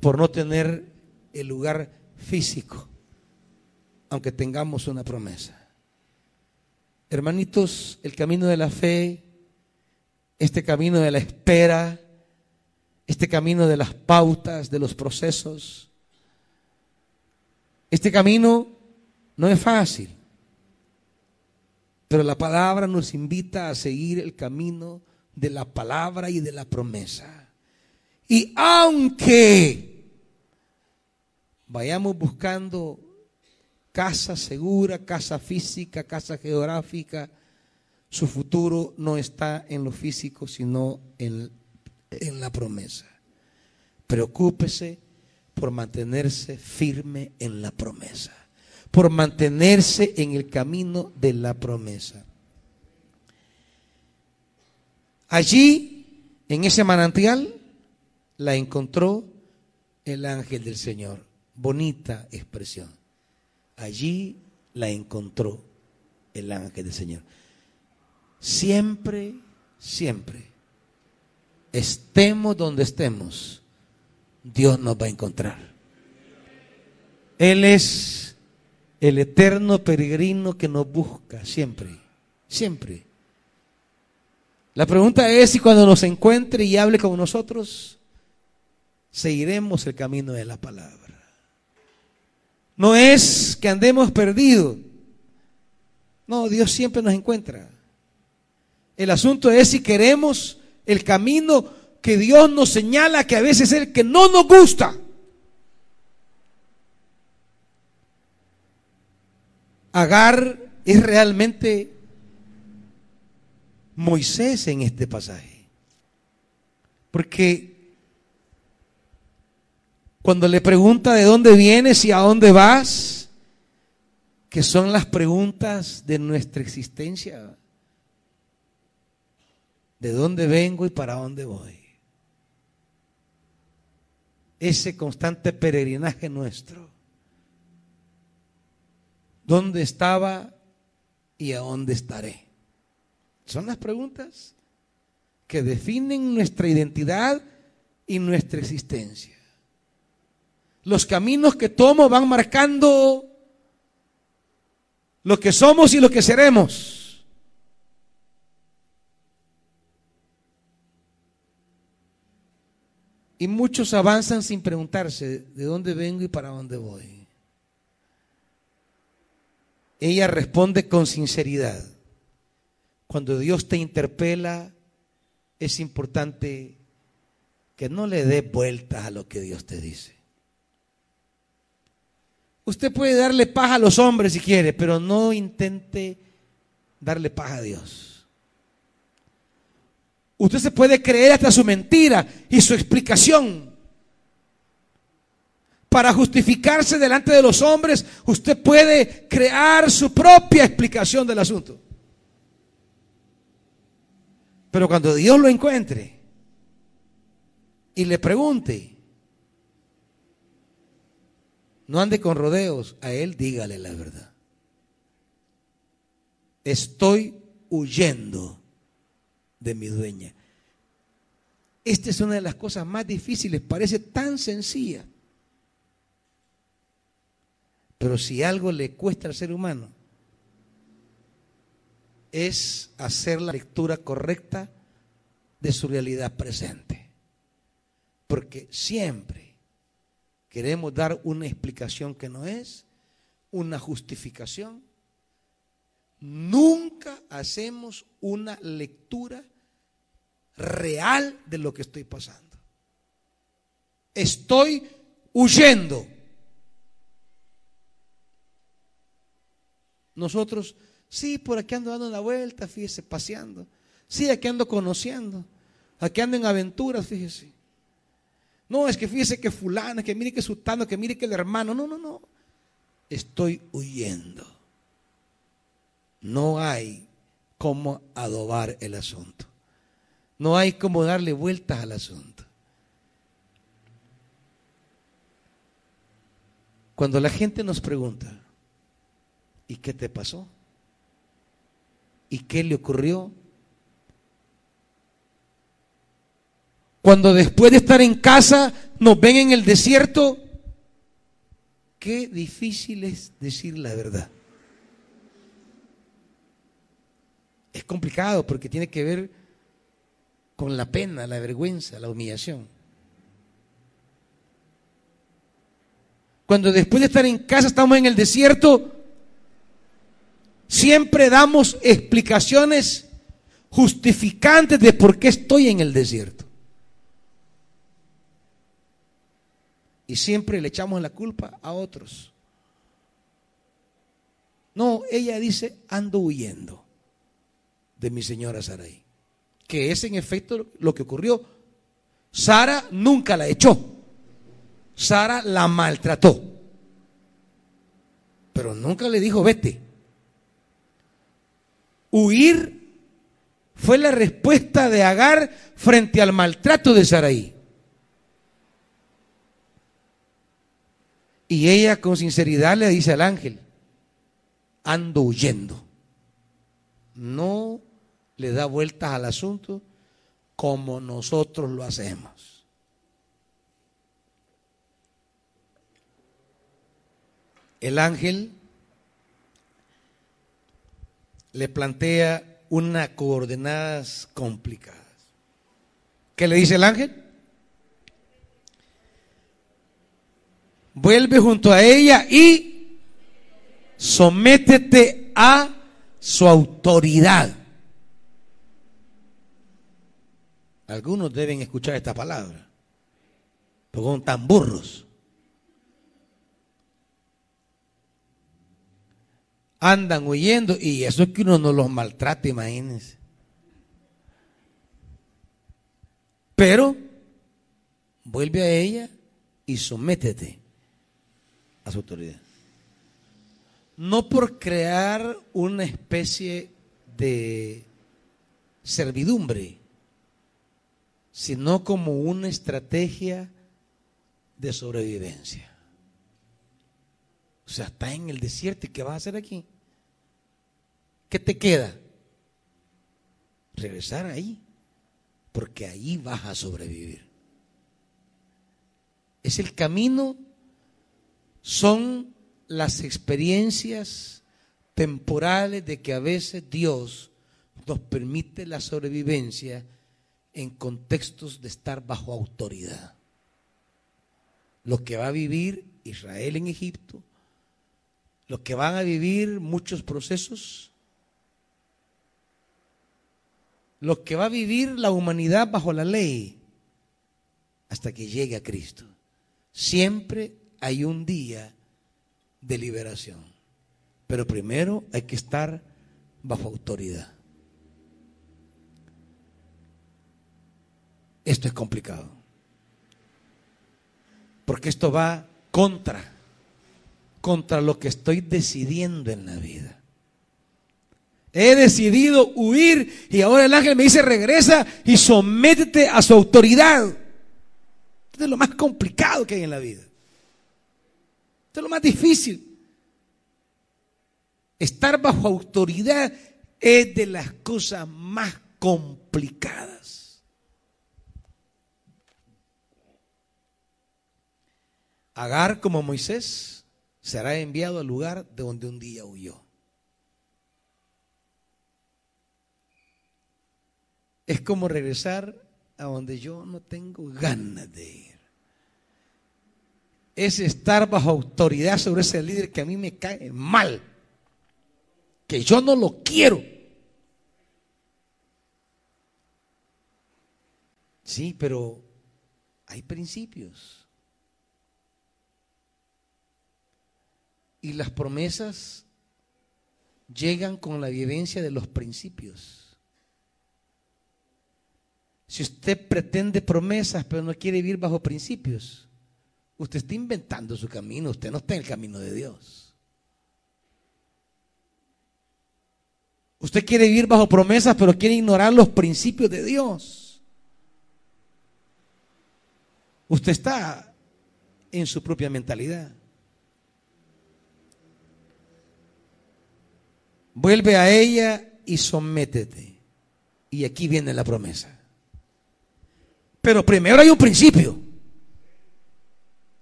por no tener el lugar físico, aunque tengamos una promesa. Hermanitos, el camino de la fe, este camino de la espera, este camino de las pautas, de los procesos, este camino no es fácil, pero la palabra nos invita a seguir el camino de la palabra y de la promesa. Y aunque vayamos buscando casa segura, casa física, casa geográfica, su futuro no está en lo físico, sino en, en la promesa. Preocúpese por mantenerse firme en la promesa, por mantenerse en el camino de la promesa. Allí, en ese manantial, la encontró el ángel del Señor. Bonita expresión. Allí la encontró el ángel del Señor. Siempre, siempre, estemos donde estemos, Dios nos va a encontrar. Él es el eterno peregrino que nos busca siempre, siempre. La pregunta es si cuando nos encuentre y hable con nosotros, seguiremos el camino de la palabra. No es que andemos perdidos. No, Dios siempre nos encuentra. El asunto es si queremos el camino que Dios nos señala que a veces es el que no nos gusta. Agar es realmente Moisés en este pasaje. Porque cuando le pregunta de dónde vienes y a dónde vas, que son las preguntas de nuestra existencia, de dónde vengo y para dónde voy. Ese constante peregrinaje nuestro. ¿Dónde estaba y a dónde estaré? Son las preguntas que definen nuestra identidad y nuestra existencia. Los caminos que tomo van marcando lo que somos y lo que seremos. Y muchos avanzan sin preguntarse de dónde vengo y para dónde voy. Ella responde con sinceridad. Cuando Dios te interpela, es importante que no le dé vueltas a lo que Dios te dice. Usted puede darle paz a los hombres si quiere, pero no intente darle paz a Dios. Usted se puede creer hasta su mentira y su explicación, para justificarse delante de los hombres, usted puede crear su propia explicación del asunto. Pero cuando Dios lo encuentre y le pregunte, no ande con rodeos, a Él dígale la verdad. Estoy huyendo de mi dueña. Esta es una de las cosas más difíciles, parece tan sencilla. Pero si algo le cuesta al ser humano, es hacer la lectura correcta de su realidad presente. Porque siempre queremos dar una explicación que no es, una justificación. Nunca hacemos una lectura real de lo que estoy pasando. Estoy huyendo Nosotros, sí, por aquí ando dando una vuelta, fíjese, paseando. Sí, aquí ando conociendo. Aquí ando en aventuras, fíjese. No, es que fíjese que fulano, que mire que sutano, que mire que el hermano. No, no, no. Estoy huyendo. No hay cómo adobar el asunto. No hay cómo darle vueltas al asunto. Cuando la gente nos pregunta, ¿Y qué te pasó? ¿Y qué le ocurrió? Cuando después de estar en casa nos ven en el desierto, qué difícil es decir la verdad. Es complicado porque tiene que ver con la pena, la vergüenza, la humillación. Cuando después de estar en casa estamos en el desierto, Siempre damos explicaciones justificantes de por qué estoy en el desierto. Y siempre le echamos la culpa a otros. No, ella dice, ando huyendo de mi señora Sarai. Que es en efecto lo que ocurrió. Sara nunca la echó. Sara la maltrató. Pero nunca le dijo, vete. Huir fue la respuesta de Agar frente al maltrato de Saraí. Y ella con sinceridad le dice al ángel, ando huyendo. No le da vueltas al asunto como nosotros lo hacemos. El ángel le plantea unas coordenadas complicadas. ¿Qué le dice el ángel? Vuelve junto a ella y sométete a su autoridad. Algunos deben escuchar esta palabra, porque son tan burros. andan huyendo y eso es que uno no los maltrata, imagínense. Pero vuelve a ella y sométete a su autoridad. No por crear una especie de servidumbre, sino como una estrategia de sobrevivencia. O sea, está en el desierto y ¿qué vas a hacer aquí? ¿Qué te queda? Regresar ahí, porque ahí vas a sobrevivir. Es el camino, son las experiencias temporales de que a veces Dios nos permite la sobrevivencia en contextos de estar bajo autoridad. Lo que va a vivir Israel en Egipto, lo que van a vivir muchos procesos, lo que va a vivir la humanidad bajo la ley hasta que llegue a Cristo. Siempre hay un día de liberación, pero primero hay que estar bajo autoridad. Esto es complicado. Porque esto va contra, contra lo que estoy decidiendo en la vida. He decidido huir y ahora el ángel me dice regresa y sométete a su autoridad. Esto es lo más complicado que hay en la vida. Esto es lo más difícil. Estar bajo autoridad es de las cosas más complicadas. Agar, como Moisés, será enviado al lugar de donde un día huyó. Es como regresar a donde yo no tengo ganas de ir. Es estar bajo autoridad sobre ese líder que a mí me cae mal, que yo no lo quiero. Sí, pero hay principios. Y las promesas llegan con la vivencia de los principios. Si usted pretende promesas pero no quiere vivir bajo principios, usted está inventando su camino, usted no está en el camino de Dios. Usted quiere vivir bajo promesas pero quiere ignorar los principios de Dios. Usted está en su propia mentalidad. Vuelve a ella y sométete. Y aquí viene la promesa. Pero primero hay un principio.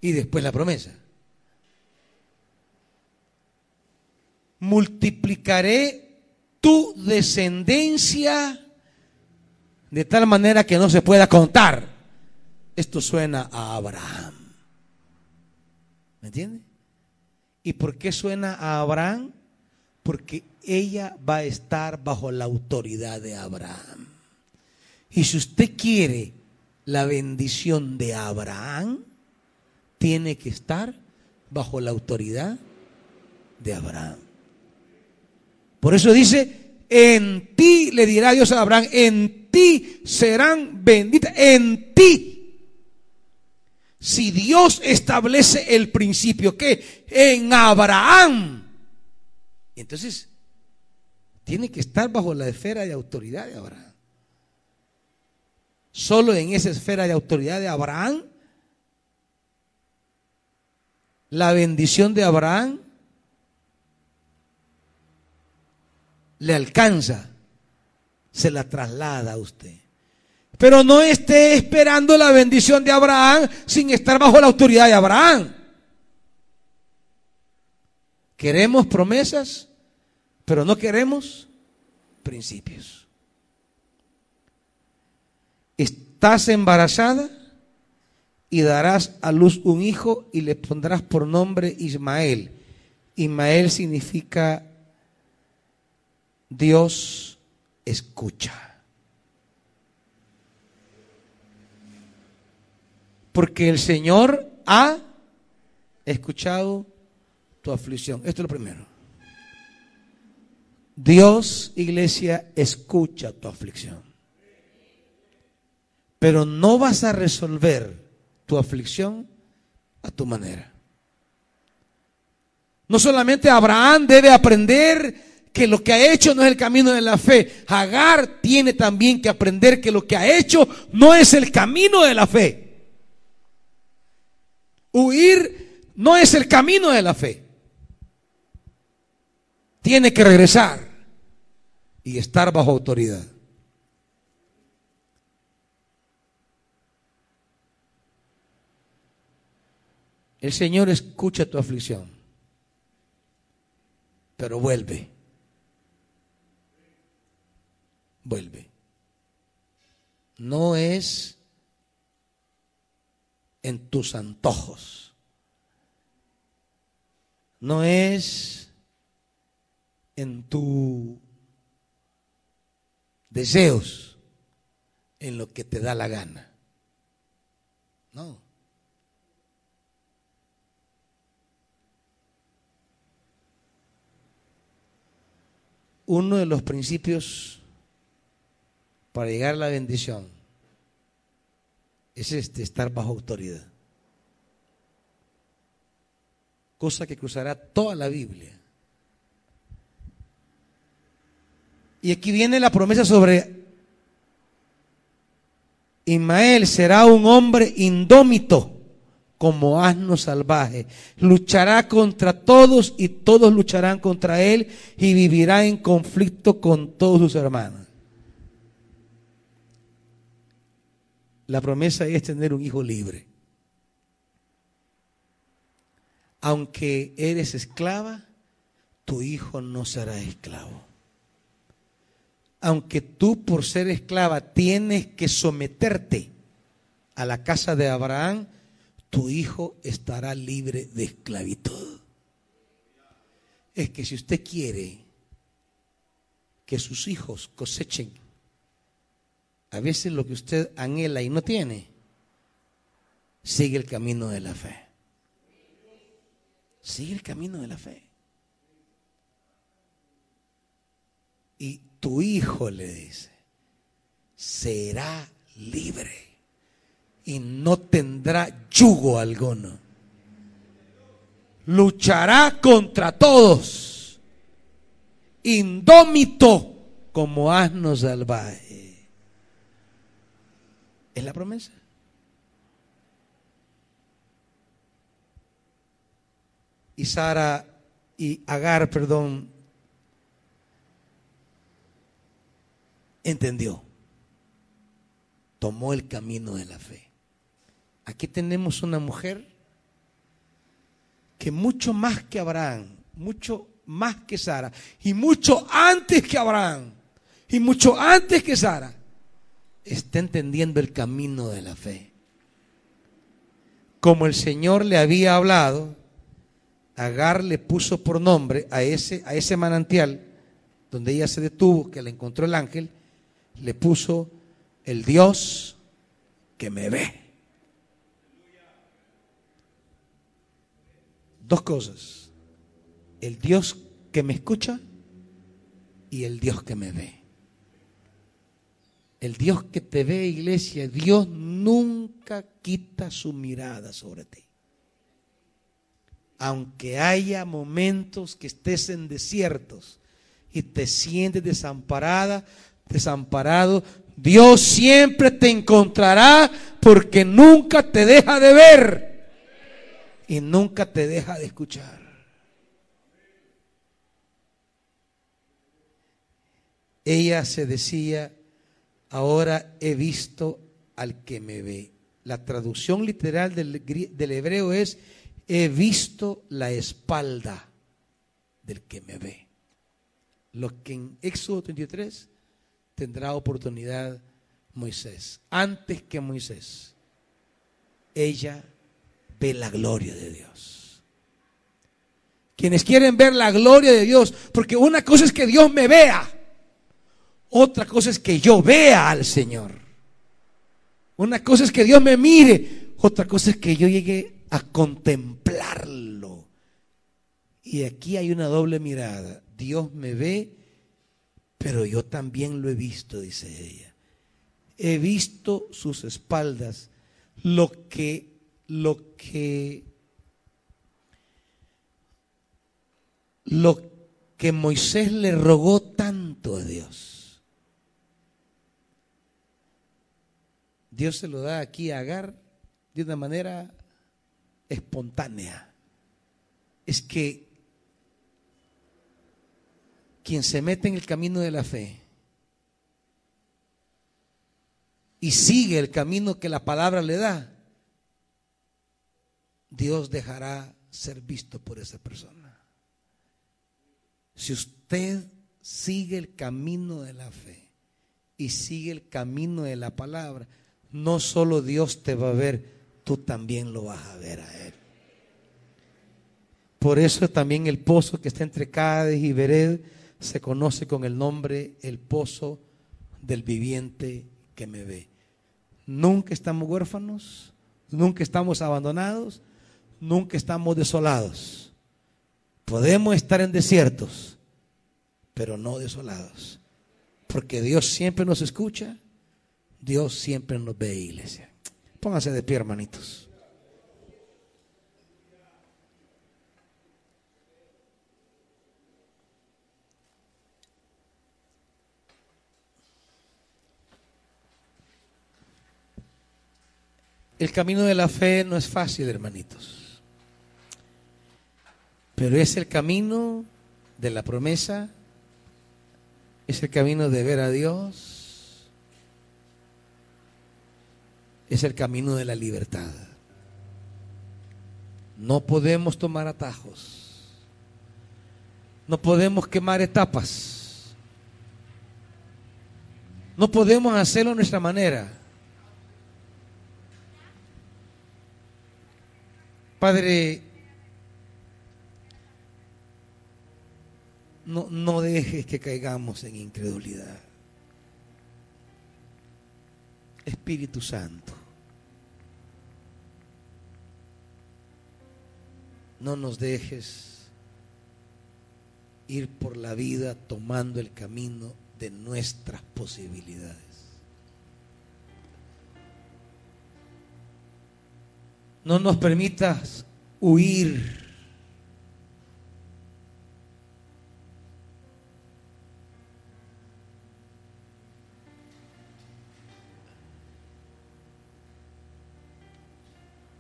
Y después la promesa. Multiplicaré tu descendencia de tal manera que no se pueda contar. Esto suena a Abraham. ¿Me entiende? ¿Y por qué suena a Abraham? Porque ella va a estar bajo la autoridad de Abraham. Y si usted quiere la bendición de Abraham, tiene que estar bajo la autoridad de Abraham. Por eso dice, en ti le dirá Dios a Abraham, en ti serán benditas, en ti. Si Dios establece el principio que en Abraham, entonces tiene que estar bajo la esfera de autoridad de Abraham. Solo en esa esfera de autoridad de Abraham, la bendición de Abraham le alcanza, se la traslada a usted. Pero no esté esperando la bendición de Abraham sin estar bajo la autoridad de Abraham. Queremos promesas pero no queremos principios. Estás embarazada y darás a luz un hijo y le pondrás por nombre Ismael. Ismael significa Dios escucha. Porque el Señor ha escuchado tu aflicción. Esto es lo primero. Dios, iglesia, escucha tu aflicción. Pero no vas a resolver tu aflicción a tu manera. No solamente Abraham debe aprender que lo que ha hecho no es el camino de la fe. Agar tiene también que aprender que lo que ha hecho no es el camino de la fe. Huir no es el camino de la fe. Tiene que regresar y estar bajo autoridad. El Señor escucha tu aflicción, pero vuelve. Vuelve. No es en tus antojos. No es en tus deseos, en lo que te da la gana. No. Uno de los principios para llegar a la bendición es este, estar bajo autoridad. Cosa que cruzará toda la Biblia. Y aquí viene la promesa sobre Ismael será un hombre indómito como asno salvaje. Luchará contra todos y todos lucharán contra él y vivirá en conflicto con todos sus hermanos. La promesa es tener un hijo libre. Aunque eres esclava, tu hijo no será esclavo. Aunque tú por ser esclava tienes que someterte a la casa de Abraham, tu hijo estará libre de esclavitud. Es que si usted quiere que sus hijos cosechen a veces lo que usted anhela y no tiene, sigue el camino de la fe. Sigue el camino de la fe. Y tu hijo le dice, será libre y no tendrá yugo alguno. Luchará contra todos, indómito como asno salvaje. Es la promesa. Y Sara y Agar, perdón, entendió, tomó el camino de la fe. Aquí tenemos una mujer que mucho más que Abraham, mucho más que Sara, y mucho antes que Abraham, y mucho antes que Sara, está entendiendo el camino de la fe. Como el Señor le había hablado, Agar le puso por nombre a ese, a ese manantial donde ella se detuvo, que le encontró el ángel, le puso el Dios que me ve. Dos cosas. El Dios que me escucha y el Dios que me ve. El Dios que te ve, iglesia, Dios nunca quita su mirada sobre ti. Aunque haya momentos que estés en desiertos y te sientes desamparada, desamparado, Dios siempre te encontrará porque nunca te deja de ver y nunca te deja de escuchar. Ella se decía, ahora he visto al que me ve. La traducción literal del, del hebreo es, he visto la espalda del que me ve. Lo que en Éxodo 33 tendrá oportunidad Moisés. Antes que Moisés, ella ve la gloria de Dios. Quienes quieren ver la gloria de Dios, porque una cosa es que Dios me vea, otra cosa es que yo vea al Señor. Una cosa es que Dios me mire, otra cosa es que yo llegue a contemplarlo. Y aquí hay una doble mirada. Dios me ve, pero yo también lo he visto, dice ella. he visto sus espaldas, lo que, lo que, lo que Moisés le rogó tanto a Dios. Dios se lo da aquí a Agar de una manera espontánea. Es que quien se mete en el camino de la fe y sigue el camino que la palabra le da, Dios dejará ser visto por esa persona. Si usted sigue el camino de la fe y sigue el camino de la palabra, no solo Dios te va a ver, tú también lo vas a ver a Él. Por eso también el pozo que está entre Cádiz y Vered se conoce con el nombre el pozo del viviente que me ve. Nunca estamos huérfanos, nunca estamos abandonados, nunca estamos desolados. Podemos estar en desiertos, pero no desolados. Porque Dios siempre nos escucha, Dios siempre nos ve, iglesia. Pónganse de pie, hermanitos. El camino de la fe no es fácil, hermanitos. Pero es el camino de la promesa, es el camino de ver a Dios, es el camino de la libertad. No podemos tomar atajos, no podemos quemar etapas, no podemos hacerlo a nuestra manera. Padre, no, no dejes que caigamos en incredulidad. Espíritu Santo, no nos dejes ir por la vida tomando el camino de nuestras posibilidades. no nos permitas huir.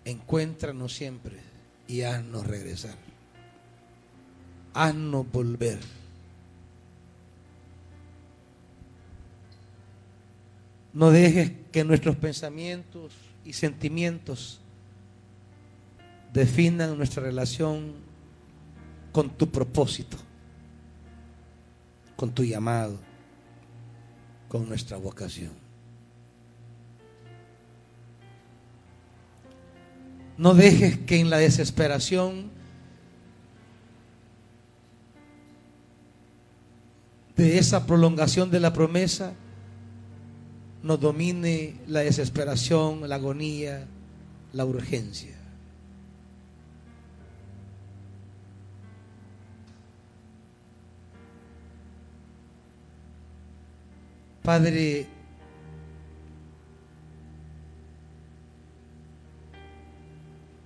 Encuéntranos siempre y haznos regresar. Haznos volver. No dejes que nuestros pensamientos y sentimientos definan nuestra relación con tu propósito, con tu llamado, con nuestra vocación. No dejes que en la desesperación de esa prolongación de la promesa nos domine la desesperación, la agonía, la urgencia. Padre,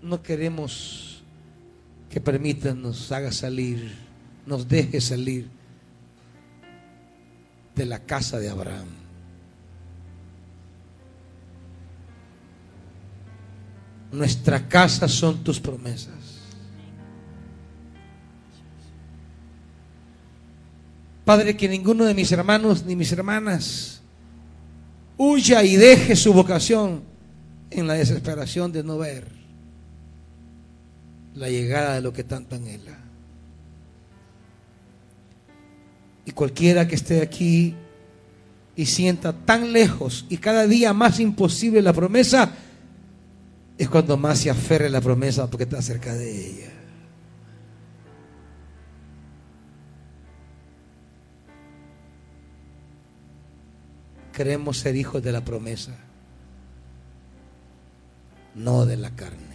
no queremos que permitas nos haga salir, nos deje salir de la casa de Abraham. Nuestra casa son tus promesas. Padre, que ninguno de mis hermanos ni mis hermanas huya y deje su vocación en la desesperación de no ver la llegada de lo que tanto anhela. Y cualquiera que esté aquí y sienta tan lejos y cada día más imposible la promesa, es cuando más se aferre la promesa porque está cerca de ella. queremos ser hijos de la promesa, no de la carne.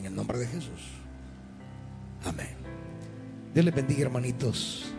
En el nombre de Jesús. Amén. Dios les bendiga, hermanitos.